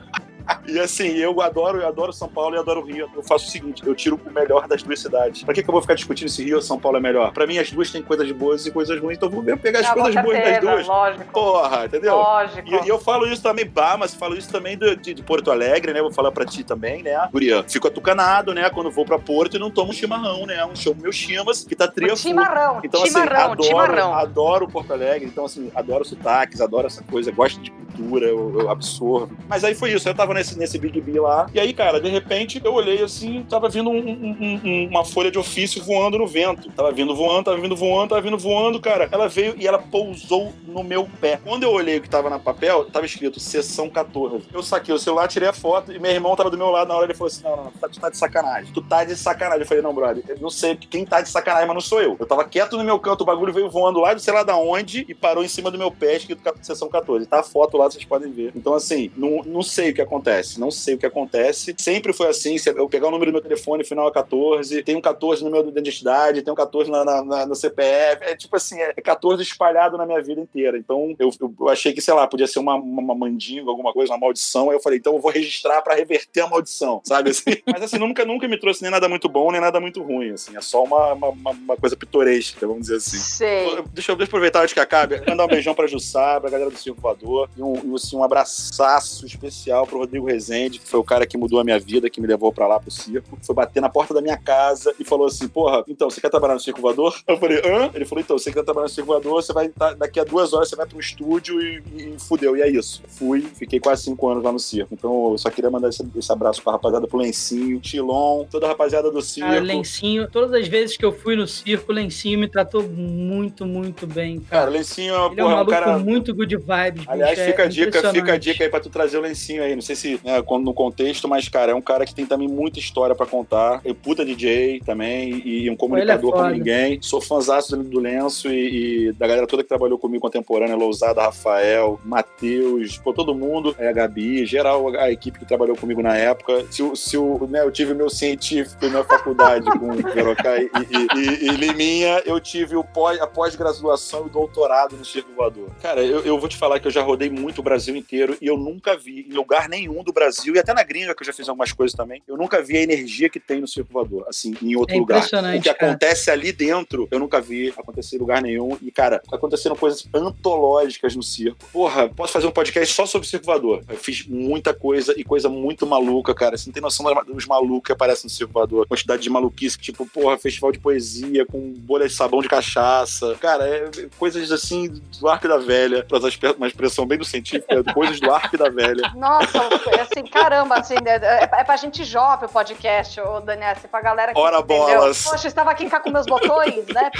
E assim, eu adoro, eu adoro São Paulo e adoro o Rio. Eu faço o seguinte, eu tiro o melhor das duas cidades. Pra que, que eu vou ficar discutindo se Rio ou São Paulo é melhor? Pra mim, as duas têm coisas boas e coisas ruins, então eu vou pegar as coisas boas das duas.
Lógico.
Porra, entendeu?
Lógico.
E, e, eu falo isso também, bah, mas falo isso também de, de, de, Porto Alegre, né? Vou falar pra ti também, né? Guria, fico atucanado, né? Quando vou pra Porto e não tomo um chimarrão, né? Um show meu chimas, que tá tria
Chimarrão,
então,
chimarrão,
assim, adoro,
chimarrão.
adoro Porto Alegre, então assim, adoro sotaques, adoro essa coisa, gosto de leitura, eu, eu absorvo. Mas aí foi isso, eu tava nesse, nesse Big B lá, e aí, cara, de repente eu olhei assim, tava vindo um, um, um, uma folha de ofício voando no vento. Tava vindo voando, tava vindo voando, tava vindo voando, cara. Ela veio e ela pousou no meu pé. Quando eu olhei o que tava na papel, tava escrito sessão 14. Eu saquei o celular, tirei a foto e meu irmão tava do meu lado na hora, ele falou assim: não, não, não tu tá de sacanagem. Tu tá de sacanagem. Eu falei, não, brother, eu não sei quem tá de sacanagem, mas não sou eu. Eu tava quieto no meu canto, o bagulho veio voando lá de sei lá da onde e parou em cima do meu pé, escrito sessão 14. Tá a foto lá, vocês podem ver. Então, assim, não, não sei o que acontece. Não sei o que acontece. Sempre foi assim. Eu pegar o número do meu telefone, final é 14, tem um 14 no meu identidade, tem um 14 na, na, na, no CPF. É tipo assim, é 14 espalhado na minha vida inteira. Então, eu, eu achei que, sei lá, podia ser uma, uma mandinga, alguma coisa, uma maldição. Aí eu falei, então eu vou registrar para reverter a maldição, sabe? Assim? Mas assim, nunca, nunca me trouxe nem nada muito bom, nem nada muito ruim, assim. É só uma, uma, uma coisa pitoresca, vamos dizer assim.
Sei.
Deixa eu, deixa eu aproveitar antes que acabe, mandar um beijão pra Jussá, pra galera do Circo Voador, e um, assim, um abraço especial pro Rodrigo Rezende, que foi o cara que mudou a minha vida, que me levou pra lá pro circo. Foi bater na porta da minha casa e falou assim: Porra, então, você quer trabalhar no Circo Voador? Eu falei, hã? Ele falou, então, você quer trabalhar no Circo Voador, você vai, tá, daqui a duas horas você vai pro estúdio e, e, e fudeu. E é isso. Fui, fiquei quase cinco anos lá no circo. Então, eu só queria mandar esse, esse abraço pra rapaziada pro Lencinho, Tilon, toda a rapaziada do circo. Cara,
Lencinho, todas as vezes que eu fui no circo, o Lencinho me tratou muito, muito bem.
Cara, cara Lencinho é,
é um, porra, é um cara. muito good vibes.
Aliás, bicho, fica é a dica, fica a dica aí pra tu trazer o Lencinho aí. Não sei se né, no contexto, mas, cara, é um cara que tem também muita história pra contar. É puta DJ também e um é comunicador como ninguém. Sou fãzaço do Lenço e, e, da galera toda que trabalhou comigo contemporânea, Lousada, Rafael, Matheus, pô, todo mundo, é, a Gabi, geral, a equipe que trabalhou comigo na época. Se, se o, né, eu tive meu científico na faculdade com o Verocai e, e, e, Liminha, eu tive o pós, a pós-graduação e o doutorado no Circo Voador. Cara, eu, eu vou te falar que eu já rodei muito o Brasil inteiro e eu nunca vi em lugar nenhum do Brasil, e até na gringa, que eu já fiz algumas coisas também, eu nunca vi a energia que tem no Circo Voador, assim, em outro é lugar. O que cara. acontece ali dentro, eu nunca vi acontecer em lugar nenhum. E, cara, aconteceram coisas antológicas no circo. Porra, posso fazer um podcast só sobre Circo Voador. Eu fiz muita coisa e coisa muito maluca, cara. Você não tem noção dos malucos que aparecem no Circo Voador. Quantidade de maluquice, tipo, porra, festival de poesia com bolha de sabão de cachaça. Cara, é coisas assim do Arco da Velha, pra usar uma expressão bem do científico, é coisas do Arco da Velha.
Nossa, assim, caramba, assim, é, é pra gente jovem o podcast, ô Daniel, assim, pra galera que.
Ora bolas.
Poxa, eu estava aqui com meus botões, né?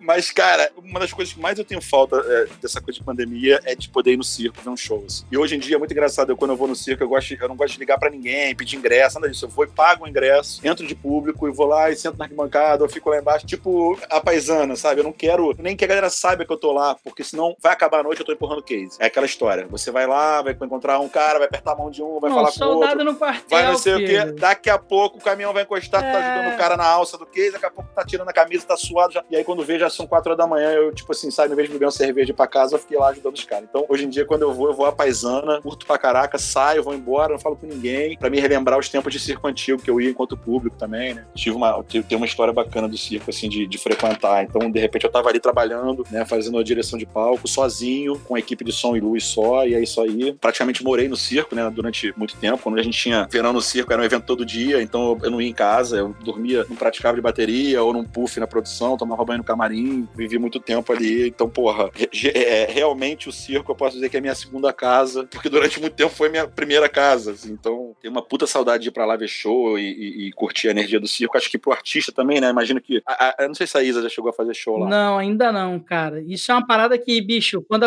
Mas, cara, uma das coisas que mais eu tenho falta é, dessa coisa de pandemia é de poder ir no circo ver um show. Assim. E hoje em dia é muito engraçado. Eu, quando eu vou no circo, eu, gosto, eu não gosto de ligar pra ninguém, pedir ingresso, nada disso. Eu vou e pago o ingresso, entro de público e vou lá e sento na arquibancada, eu fico lá embaixo, tipo a paisana, sabe? Eu não quero nem que a galera saiba que eu tô lá, porque senão vai acabar a noite eu tô empurrando case. É aquela história. Você vai lá, vai encontrar um cara, vai apertar a mão de um, vai não, falar com o outro.
No quartel,
vai não sei
filho.
o quê. Daqui a pouco o caminhão vai encostar, é... tá é. ajudando o cara na alça do case, daqui a pouco tá tirando a camisa, tá suado já. E aí quando vê, já são quatro horas da manhã, eu, tipo assim, sabe, em vez de beber uma cerveja pra casa, eu fiquei lá ajudando os caras. Então, hoje em dia, quando eu vou, eu vou à paisana, curto pra caraca, saio, vou embora, não falo com ninguém, pra me relembrar os tempos de circo antigo que eu ia enquanto público também, né? Tive uma, tem uma história bacana do circo, assim, de, de frequentar. Então, de repente, eu tava ali trabalhando, né, fazendo a direção de palco, sozinho, com a equipe de som e luz só, e é isso aí. Praticamente morei no circo, né, durante muito tempo. Quando a gente tinha verão no circo, era um evento todo dia, então eu não ia em casa, eu dormia, não praticava de bateria ou num puff na produção, tomava banho no camarim, vivi muito tempo ali. Então, porra, é, realmente o circo eu posso dizer que é minha segunda casa, porque durante muito tempo foi minha primeira casa. Assim, então, tem uma puta saudade de ir pra lá ver show e, e, e, curtir a energia do circo. Acho que pro artista também, né? Imagino que. A, a, eu não sei se a Isa já chegou a fazer show lá.
Não, ainda não, cara. Isso é uma parada que, bicho, quando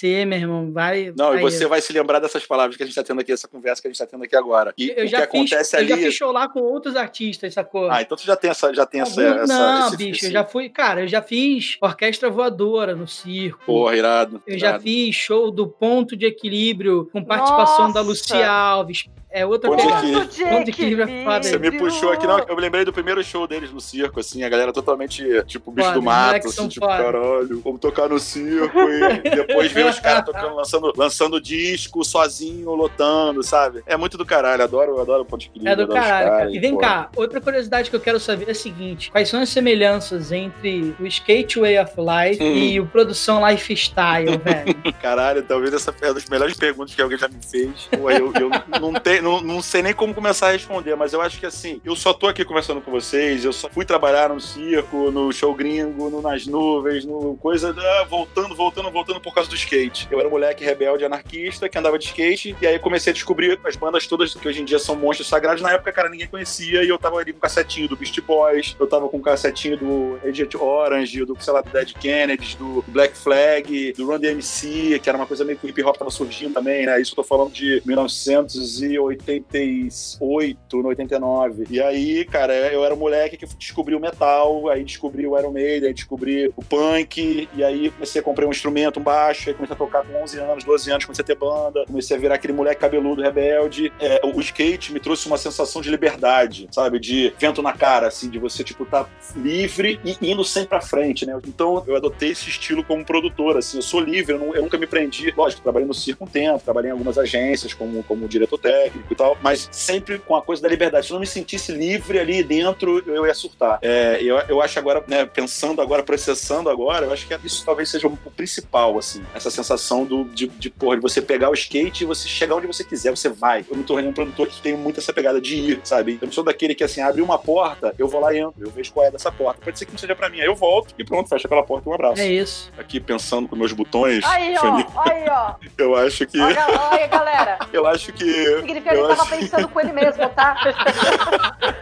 acontecer, meu irmão, vai.
Não, vai... e você vai se lembrar dessas palavras que a gente tá tendo aqui, essa conversa que a gente tá tendo aqui agora. E eu o já que fiz, acontece ali.
Eu já fiz show lá com outros artistas, sacou?
Ah, então tu já tem essa. Já tem essa,
não,
essa,
esse, bicho, esse... eu já fui. Cara, eu já fiz orquestra voadora no circo.
Porra, irado.
Eu
irado.
já fiz show do ponto de equilíbrio com participação Nossa. da Lucia Alves. É outra
Ponto pegada. Ponto de equilíbrio é foda. Você me puxou aqui, não. Eu me lembrei do primeiro show deles no circo, assim, a galera totalmente, tipo, bicho foda, do mato, assim, tipo, foda. caralho, vamos tocar no circo e depois ver os caras tocando, lançando, lançando disco, sozinho, lotando, sabe? É muito do caralho, adoro, adoro o ponto de equilíbrio.
É do caralho, cara. E vem pô. cá, outra curiosidade que eu quero saber é a seguinte: quais são as semelhanças entre o Skate Way of Life hum. e o Produção Lifestyle, velho?
caralho, talvez essa é uma das melhores perguntas que alguém já me fez. Pô, eu, eu não tenho não, não sei nem como começar a responder, mas eu acho que assim, eu só tô aqui conversando com vocês, eu só fui trabalhar no circo, no show gringo, no Nas Nuvens, no coisa, ah, voltando, voltando, voltando por causa do skate. Eu era um moleque rebelde, anarquista, que andava de skate, e aí comecei a descobrir as bandas todas que hoje em dia são monstros sagrados. Na época, cara, ninguém conhecia, e eu tava ali com o cassetinho do Beast Boys, eu tava com o cassetinho do Agent Orange, do, sei lá, do Dead Kennedys, do Black Flag, do Run DMC, que era uma coisa meio que o hip hop tava surgindo também, né? Isso eu tô falando de 1988, 89. E aí, cara, eu era um moleque que descobri o metal, aí descobri o Iron Maiden, aí descobri o punk, e aí comecei a comprar um instrumento, um baixo, aí comecei a tocar com 11 anos, 12 anos, comecei a ter banda, comecei a virar aquele moleque cabeludo, rebelde. É, o skate me trouxe uma sensação de liberdade, sabe? De vento na cara, assim, de você, tipo, tá livre e indo sempre pra frente, né? Então eu adotei esse estilo como produtor, assim, eu sou livre, eu, não, eu nunca me prendi. Lógico, trabalhei no circo um tempo, trabalhei em algumas agências como, como diretor técnico e tal, mas sempre com a coisa da liberdade. Se eu não me sentisse livre ali dentro, eu ia surtar. É, eu, eu acho agora, né, pensando agora, processando agora, eu acho que isso talvez seja o principal, assim, essa sensação do, de, de, porra, de você pegar o skate e você chegar onde você quiser, você vai. Eu me tornei um produtor que tem muito essa pegada de ir, sabe? Eu não sou daquele que, assim, abre uma porta, eu vou lá e entro, eu vejo qual é dessa porta. Pode ser que não seja pra mim, aí eu volto e pronto, fecha aquela porta e um abraço.
É isso.
Aqui pensando com meus botões.
Aí, ó, aí, ó.
Eu acho que.
Olha, olha, galera.
Eu acho que.
Significa que ele tava pensando com ele mesmo, tá?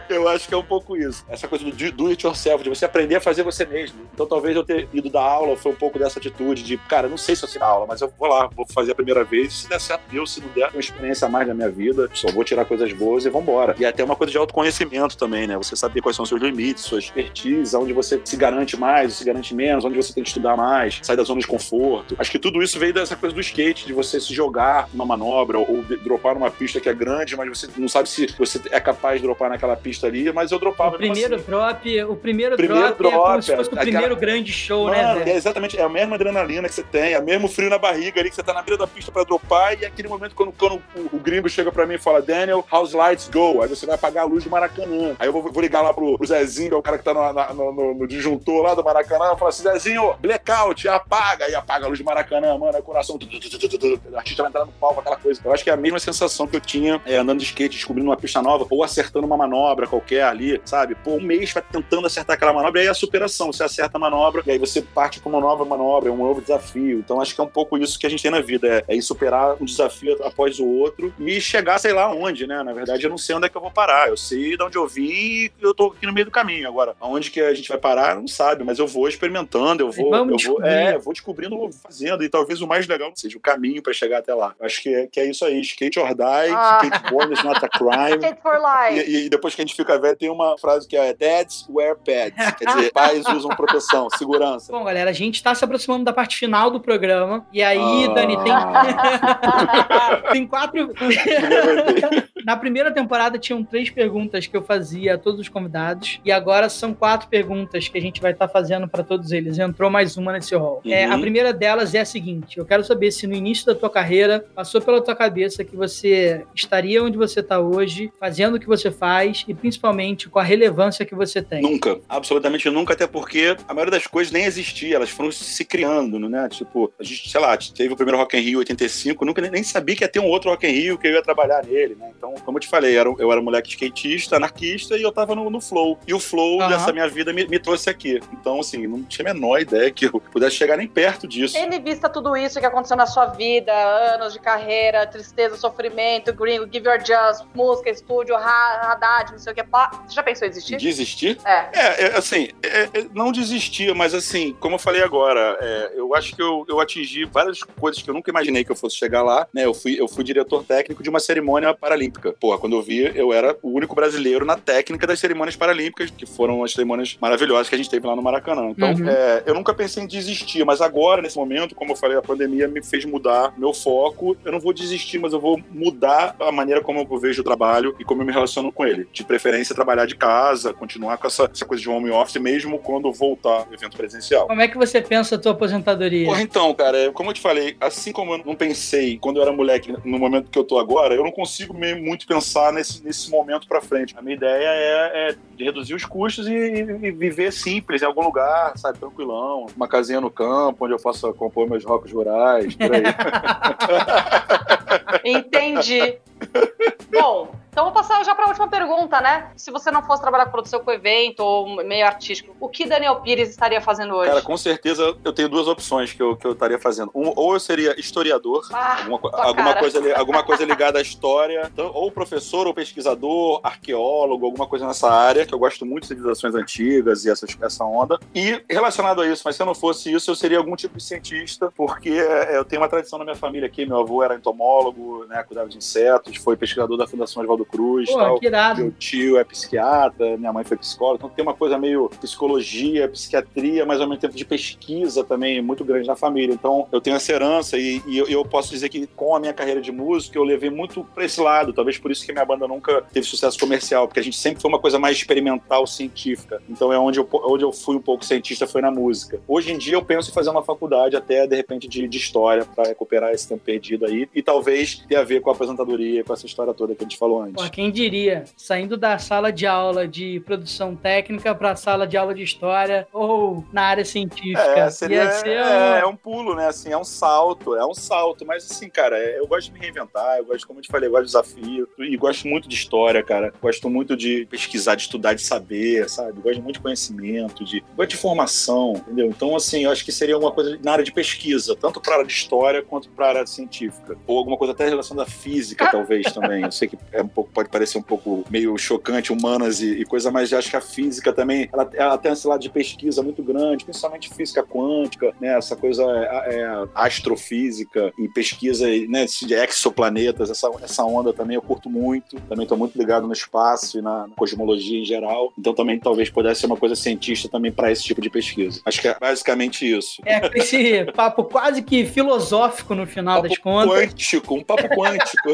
eu acho que é um pouco isso. Essa coisa do do it yourself, de você aprender a fazer você mesmo. Então talvez eu ter ido dar aula foi um pouco dessa atitude de, cara, não sei se eu sei dar aula, mas eu vou lá, vou fazer a primeira vez. Se der certo, deu. Se não der, uma experiência a mais na minha vida. Só vou tirar coisas boas e vambora. E até uma coisa de autoconhecimento também, né? Você saber quais são os seus limites, suas expertise, onde você se garante mais, se garante menos, onde você tem que estudar mais, sair da zona de conforto. Acho que tudo isso veio dessa coisa do skate, de você se jogar numa manobra ou dropar numa pista que é grande, mas você não sabe se você é capaz de dropar naquela pista ali, mas eu dropava.
O primeiro
assim.
drop, o primeiro,
primeiro
drop,
drop,
é como se fosse o
aquela...
primeiro grande show,
Mano,
né?
É exatamente, é a mesma adrenalina que você tem, é o mesmo frio na barriga ali que você tá na beira da pista pra dropar e é aquele momento quando, quando o, o, gringo chega pra mim e fala, Daniel, how's lights go? Aí você vai apagar a luz do Maracanã. Aí eu vou, vou ligar lá pro, pro Zezinho, que é o cara que tá no, na, no, no, disjuntor lá do Maracanã, e falar assim, Zezinho, blackout, apaga, e apaga a luz do Maracanã, mano, é coração, o artista vai entrar no palco, aquela coisa. Eu acho que é a mesma sensação que eu tinha é, andando de skate, descobrindo uma pista nova, ou acertando uma manobra qualquer ali, sabe? Pô, um mês vai tentando acertar aquela manobra, e aí é a superação, você acerta a manobra, e aí você parte pra uma nova manobra, é um novo desafio. Então acho que é um pouco isso que a gente tem na vida, é, é ir superar um desafio após o outro e chegar, sei lá, onde, né? Na verdade, eu não sei onde é que eu vou parar, eu sei de onde eu vim e eu tô aqui no meio do caminho. Agora, aonde que a gente vai parar, não sabe, mas eu vou experimentando, eu vou,
Vamos
eu vou, é, eu vou descobrindo, fazendo, e talvez o mais legal seja o caminho para chegar até lá. Acho que é, que é isso aí, skate or die,
Ah.
Skateboard is not a crime.
Skate for life.
E, e depois que a gente fica velho, tem uma frase que é Dads wear pads. Quer dizer, pais usam proteção, segurança.
Bom, galera, a gente tá se aproximando da parte final do programa. E aí,
Ah.
Dani, tem. tem quatro. Na primeira temporada tinham três perguntas que eu fazia a todos os convidados. E agora são quatro perguntas que a gente vai estar fazendo para todos eles. Entrou mais uma nesse rol. É,
Uhum.
a primeira delas é a seguinte: eu quero saber se no início da tua carreira passou pela tua cabeça que você estaria onde você está hoje, fazendo o que você faz e principalmente com a relevância que você tem.
Nunca, absolutamente nunca, até porque a maioria das coisas nem existia, elas foram se criando, né? Tipo, a gente, sei lá, teve o primeiro Rock in Rio 85, nunca nem, sabia que ia ter um outro Rock in Rio que eu ia trabalhar nele, né? Então, como eu te falei, eu era, eu era um moleque skatista, anarquista e eu tava no, no flow. E o flow
Aham.
dessa minha vida me, me trouxe aqui. Então, assim, não tinha a menor ideia que eu pudesse chegar nem perto disso.
Tendo em vista tudo isso que aconteceu na sua vida, anos de carreira, tristeza, sofrimento, gringo, give your just, música, estúdio, ha- Haddad, não sei o que, pá. Você já pensou em desistir?
Desistir?
É.
É, é, assim, é, é, não desistia, mas assim, como eu falei agora, é, eu acho que eu, eu atingi várias coisas que eu nunca imaginei que eu fosse chegar lá, né? Eu fui, eu fui diretor técnico de uma cerimônia paralímpica. Porra, quando eu vi, eu era o único brasileiro na técnica das cerimônias paralímpicas, que foram as cerimônias maravilhosas que a gente teve lá no Maracanã. Então,
Uhum.
é, eu nunca pensei em desistir, mas agora, nesse momento, como eu falei, a pandemia me fez mudar meu foco. Eu não vou desistir, mas eu vou mudar a maneira como eu vejo o trabalho e como eu me relaciono com ele. De preferência, trabalhar de casa, continuar com essa, essa coisa de home office, mesmo quando voltar ao evento presencial.
Como é que você pensa a tua aposentadoria?
Porra, então, cara, como eu te falei, assim como eu não pensei quando eu era moleque, no momento que eu tô agora, eu não consigo meio muito pensar nesse, nesse momento pra frente. A minha ideia é, é de reduzir os custos e, e viver simples em algum lugar, sabe, tranquilão. Uma casinha no campo, onde eu possa compor meus rocos rurais, por aí.
Entendi. Bom, então vou passar já para a última pergunta, né? Se você não fosse trabalhar com produção com evento ou meio artístico, o que Daniel Pires estaria fazendo hoje?
Cara, com certeza eu tenho duas opções que eu, que eu estaria fazendo. Um, ou eu seria historiador,
Ah,
alguma, alguma coisa, alguma coisa ligada à história, então, ou professor, ou pesquisador, arqueólogo, alguma coisa nessa área, que eu gosto muito de civilizações antigas e essas, essa onda. E relacionado a isso, mas se eu não fosse isso, eu seria algum tipo de cientista, porque é, eu tenho uma tradição na minha família aqui, meu avô era entomólogo, né, cuidava de insetos, foi pesquisador da Fundação Oswaldo Cruz,
Pô,
tal.
que irado.
Meu tio é psiquiatra, minha mãe foi psicóloga, então tem uma coisa meio psicologia, psiquiatria, mas ao mesmo tempo de pesquisa também muito grande na família. Então eu tenho essa herança e, e eu, eu posso dizer que com a minha carreira de músico eu levei muito pra esse lado. Talvez por isso que minha banda nunca teve sucesso comercial, porque a gente sempre foi uma coisa mais experimental, científica. Então é onde eu, onde eu fui um pouco cientista foi na música. Hoje em dia eu penso em fazer uma faculdade até de repente de, de história para recuperar esse tempo perdido aí e talvez ter a ver com a apresentadoria, com essa história toda que a gente falou antes.
Pô, quem diria? Saindo da sala de aula de produção técnica para a sala de aula de história ou na área científica.
É, seria,
Ia ser
é,
um-
é um pulo, né? Assim, é um salto, é um salto. Mas assim, cara, é- eu gosto de me reinventar, eu gosto, como eu te falei, eu gosto de desafio. E gosto muito de história, cara. Gosto muito de pesquisar, de estudar, de saber, sabe? Gosto muito de conhecimento, de, gosto de formação, entendeu? Então, assim, eu acho que seria alguma coisa na área de pesquisa, tanto para a área de história quanto para a área científica. Ou alguma coisa até relacionada à física, talvez, também. Eu sei que é um pouco, pode parecer um pouco meio chocante, humanas e, e coisa, mas eu acho que a física também, ela, ela tem esse lado de pesquisa muito grande, principalmente física quântica, né? Essa coisa é, é, astrofísica e pesquisa né, de exoplanetas, essa, essa onda também eu curto muito. Também estou muito ligado no espaço e na cosmologia em geral. Então também talvez pudesse ser uma coisa cientista também para esse tipo de pesquisa. Acho que é basicamente isso.
É, com esse papo quase que filosófico no final das
Papo
contas.
quântico, um papo quântico.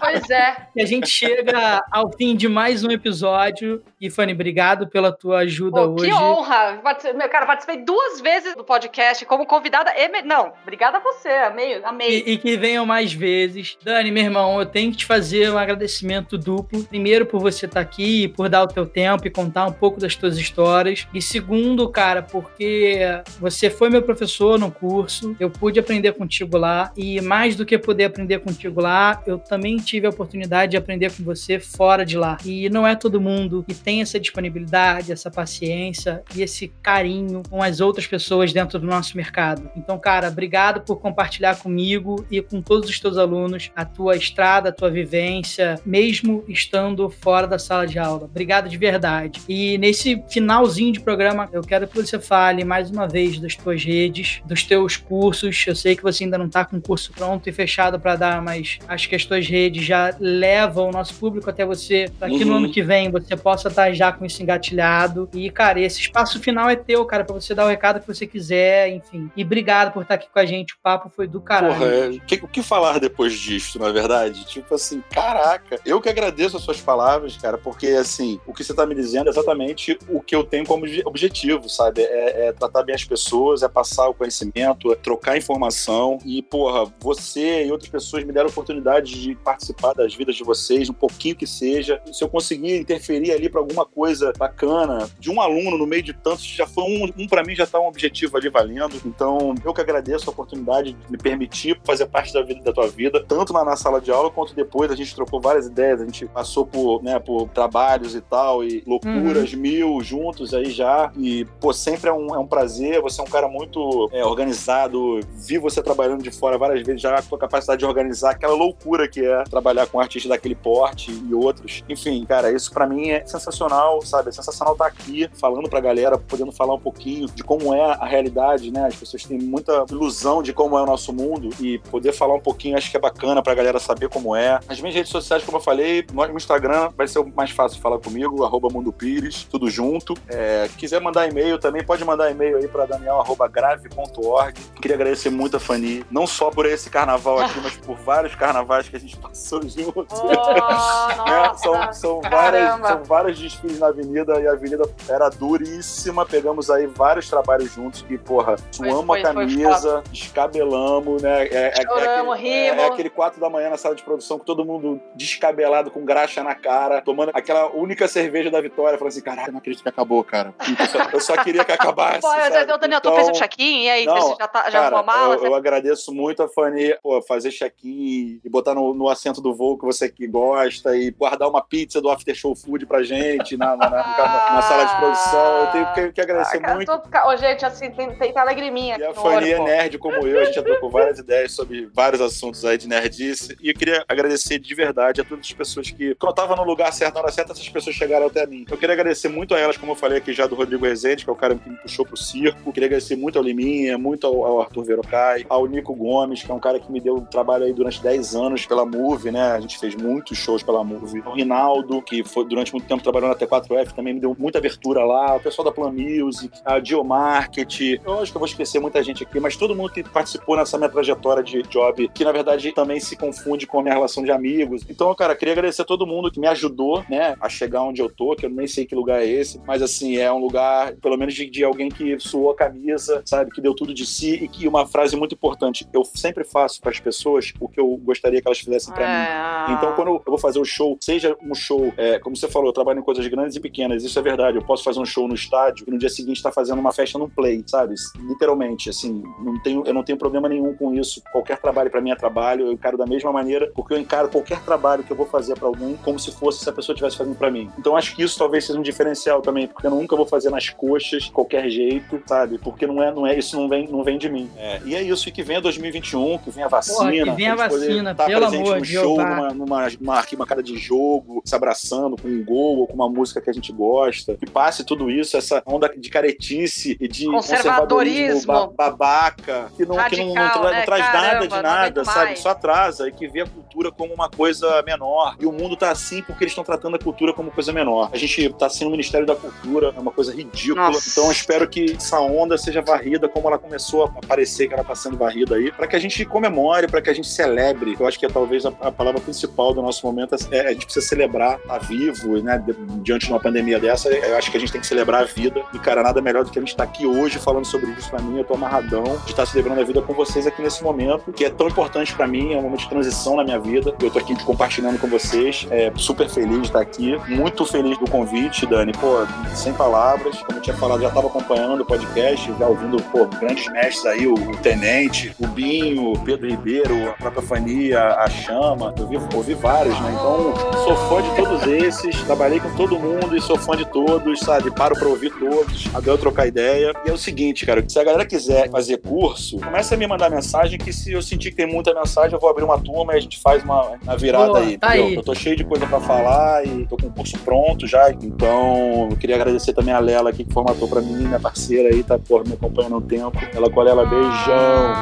Pois é.
E a gente chega ao fim de mais um episódio. E, Fanny, obrigado pela tua ajuda
Pô,
hoje.
que honra! Meu, cara, participei duas vezes do podcast como convidada. E Não, obrigada a você, amei, amei.
E, e que venham mais vezes. Dani, meu irmão, eu tenho que te fazer um agradecimento duplo. Primeiro, por você estar aqui, por dar o teu tempo e contar um pouco das tuas histórias. E segundo, cara, porque você foi meu professor no curso, eu pude aprender contigo lá. E mais do que poder aprender contigo lá, eu também tive a oportunidade de aprender com você fora de lá. E não é todo mundo que tem essa disponibilidade, essa paciência e esse carinho com as outras pessoas dentro do nosso mercado. Então, cara, obrigado por compartilhar comigo e com todos os teus alunos a tua estrada, a tua vivência, mesmo estando fora da sala de aula. Obrigado de verdade. E nesse finalzinho de programa, eu quero que você fale mais uma vez das tuas redes, dos teus cursos. Eu sei que você ainda não está com o curso pronto e fechado para dar, mas acho que as tuas redes já levam o nosso público até você, para que no
Uhum.
ano que vem você possa estar já com isso engatilhado. E, cara, esse espaço final é teu, cara, para você dar o recado que você quiser, enfim. E obrigado por estar aqui com a gente. O papo foi do caralho.
Porra, é, que- o que falar depois disso, na verdade? Tipo assim, caraca, eu que agradeço as suas palavras, cara, porque assim, o que você tá me dizendo é exatamente o que eu tenho como obje- objetivo, sabe? É, é tratar bem as pessoas, é passar o conhecimento, é trocar informação. E, porra, você e outras pessoas me deram a oportunidade de participar das vidas de vocês, um pouquinho que seja. Se eu conseguir interferir ali pra alguma coisa bacana, de um aluno no meio de tantos, já foi um, um para mim já tá um objetivo ali valendo. Então, eu que agradeço a oportunidade de me permitir fazer parte da vida da tua vida, tanto na, na sala de aula quanto depois. A gente trocou várias ideias, a gente passou por, né, por trabalhos e tal, e loucuras mil juntos aí já. E, pô, sempre é um, é um prazer. Você é um cara muito é, organizado. Vi você trabalhando de fora várias vezes já, a tua capacidade de organizar aquela loucura que é trabalhar com um artista daquele porte e outros. Enfim, cara, isso pra mim é sensacional, sabe? É sensacional estar aqui falando pra galera, podendo falar um pouquinho de como é a realidade, né? As pessoas têm muita ilusão de como é o nosso mundo e poder falar um pouquinho acho que é bacana pra galera saber como é. As minhas redes sociais, como eu falei, no Instagram vai ser o mais fácil falar comigo, arroba Mundo Pires, tudo junto. É, quiser mandar e-mail também, pode mandar e-mail aí pra daniel.grave.org. Queria agradecer muito a Fanny, não só por esse carnaval aqui, mas por vários carnavais que a gente passou juntos.
Oh,
né? são, são, várias, são vários desfiles na avenida e a avenida era duríssima. Pegamos aí vários trabalhos juntos que, porra, suamos a camisa, descabelamos, né? É, é,
Choramos,
é, aquele, é, é aquele 4 da manhã na sala de produção com todo mundo descabelado, com graxa na cara, tomando aquela única cerveja da vitória, falando assim: caralho, não acredito que acabou, cara. Eu só, eu só queria que acabasse. Pô,
eu, Daniel, então, tu fez o check-in e aí, não, já, tá, já cara, mala?
Eu,
você...
eu, agradeço muito a Fanny, pô, fazer check-in e botar no, no, assento do voo que você que gosta e guardar uma pizza do After Show Food pra gente na, na, na, na sala de produção. Eu tenho que, que agradecer ah, muito.
Tô... Oh, gente, assim, tem, tem lagriminha.
E a Fanny é nerd como eu, a gente já trocou várias ideias sobre vários assuntos aí de nerdice. E eu queria agradecer de verdade a todas as pessoas que, quando eu tava no lugar certo, na hora certa, essas pessoas chegaram até mim. Eu queria agradecer muito a elas, como eu falei aqui já do Rodrigo Rezende, que é o cara que me puxou pro circo. Eu queria agradecer muito ao Liminha, muito ao, ao Arthur Verocai, ao Nico Gomes, que é um cara que me deu trabalho aí durante 10 anos pela Move, né? A gente fez muitos shows pela Move. O Rinaldo, que foi durante muito tempo trabalhando na T4F, também me deu muita abertura lá. O pessoal da Plan Music, a Geomarket. Eu acho que eu vou esquecer muita gente aqui, mas todo mundo que participou nessa minha trajetória de job, que na verdade também se confunde com a minha relação de amigos. Então, cara, queria agradecer a todo mundo que me ajudou, né, a chegar onde eu tô, que eu nem sei que lugar é esse, mas assim, é um lugar, pelo menos de, de alguém que suou a camisa, sabe, que deu tudo de si e que uma frase muito importante, eu sempre faço para as pessoas o que eu gostaria que elas fizessem para é... mim. Então, quando eu vou fazer o show, seja um show, é, como você falou, eu trabalho em coisas grandes e pequenas, isso é verdade. Eu posso fazer um show no estádio e no dia seguinte estar tá fazendo uma festa no play, sabe? Literalmente, assim, não tenho, eu não tenho problema nenhum com isso. Qualquer trabalho para mim é trabalho, eu encaro da mesma maneira, porque eu encaro qualquer trabalho que eu vou fazer para alguém como se fosse se a pessoa estivesse fazendo para mim. Então, acho que isso talvez seja um diferencial também, porque eu nunca vou fazer nas coxas, qualquer jeito, sabe? Porque não é, não é isso não vem, não vem de mim. É, e é isso, e que venha 2021, que venha a vacina. Porra, que
venha a vacina, tá pelo amor
de show, numa, numa, numa arquibancada de jogo, se abraçando com um gol ou com uma música que a gente gosta. Que passe tudo isso, essa onda de caretice e de conservadorismo, babaca, que não, Radical, que não, não, tra né? não traz Caramba, nada de nada, sabe? Só atrasa e que vê a cultura como uma coisa menor. E o mundo tá assim porque eles estão tratando a cultura como coisa menor. A gente tá sendo o Ministério da Cultura, é uma coisa ridícula. Nossa. Então eu espero que essa onda seja varrida como ela começou a aparecer, que ela tá sendo varrida aí, para que a gente comemore, para que a gente celebre. Eu acho que é talvez a, a palavra principal do nosso momento é, é a gente precisa celebrar a vivo, né? Diante de uma pandemia dessa, eu acho que a gente tem que celebrar a vida. E, cara, nada melhor do que a gente estar tá aqui hoje falando sobre isso pra mim. Eu tô amarradão de estar tá celebrando a vida com vocês aqui nesse momento, que é tão importante para mim, é um momento de transição na minha vida. Eu tô aqui compartilhando com vocês. É, super feliz de estar aqui. Muito feliz do convite, Dani. Pô, sem palavras. Como eu tinha falado, já estava acompanhando o podcast, já ouvindo, pô, grandes mestres aí, o, o Tenente, o Binho, o Pedro Ribeiro, a própria Fania, a Chama. Eu ouvi, ouvi vários, né? Então, sou fã de todos esses. Trabalhei com todo mundo e sou fã de todos, sabe? Paro pra ouvir todos, adoro trocar ideia. E é o seguinte, cara, se a galera quiser fazer curso, começa a me mandar mensagem que se eu sentir que tem muita mensagem, eu vou abrir uma turma e a gente faz uma, uma virada Boa, aí, tá aí. Eu tô cheio de coisa pra falar e tô com o curso pronto já. Então, eu queria agradecer também a Lela aqui que formatou pra mim, minha parceira aí, tá porra, me acompanhando há um tempo. Ela com ela, beijão.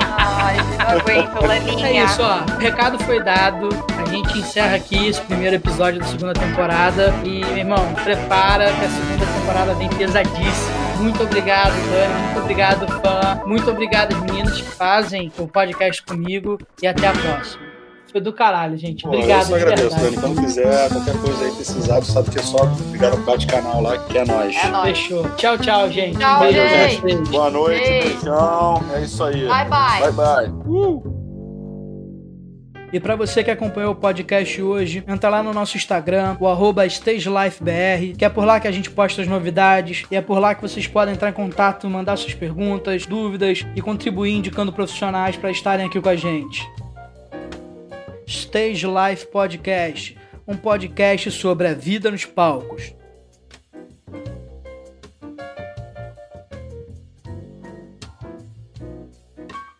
Não aguento, Lelinha.
É isso, ó. O recado foi dado. A gente encerra aqui esse primeiro episódio da segunda temporada. E, meu irmão, prepara que a segunda temporada vem pesadíssima. Muito obrigado, Dani. Muito obrigado, fã. Muito obrigado, meninas que fazem o podcast comigo. E até a próxima. Foi do caralho, gente. Obrigado. Eu
só agradeço, Dani. Quando quiser, qualquer coisa aí precisar, sabe que é só ligar no bate-canal lá, que é nóis.
É nóis.
Fechou. Tchau, tchau, gente.
Tchau,
Beijo,
gente.
Boa noite, beijão. É isso aí.
Bye, bye.
Bye, bye. Uh!
E para você que acompanhou o podcast hoje, entra lá no nosso Instagram, o arroba StageLifeBR, que é por lá que a gente posta as novidades e é por lá que vocês podem entrar em contato, mandar suas perguntas, dúvidas e contribuir indicando profissionais para estarem aqui com a gente. Stage Life Podcast, um podcast sobre a vida nos palcos.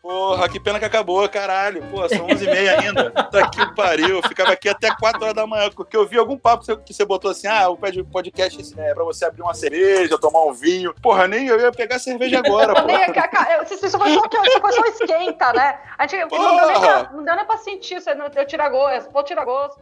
Porra, que pena que acabou, caralho. Pô, são 11h30 ainda. Tá que pariu. Eu ficava aqui até 4 horas da manhã, porque eu vi algum papo que você botou assim: ah, o podcast é pra você abrir uma cerveja, tomar um vinho. Porra, nem eu ia pegar cerveja agora, pô.
Isso foi só, foi só esquenta, né? A gente não deu, nem pra, não deu nem pra sentir, eu tira gosto, pô, tira gosto.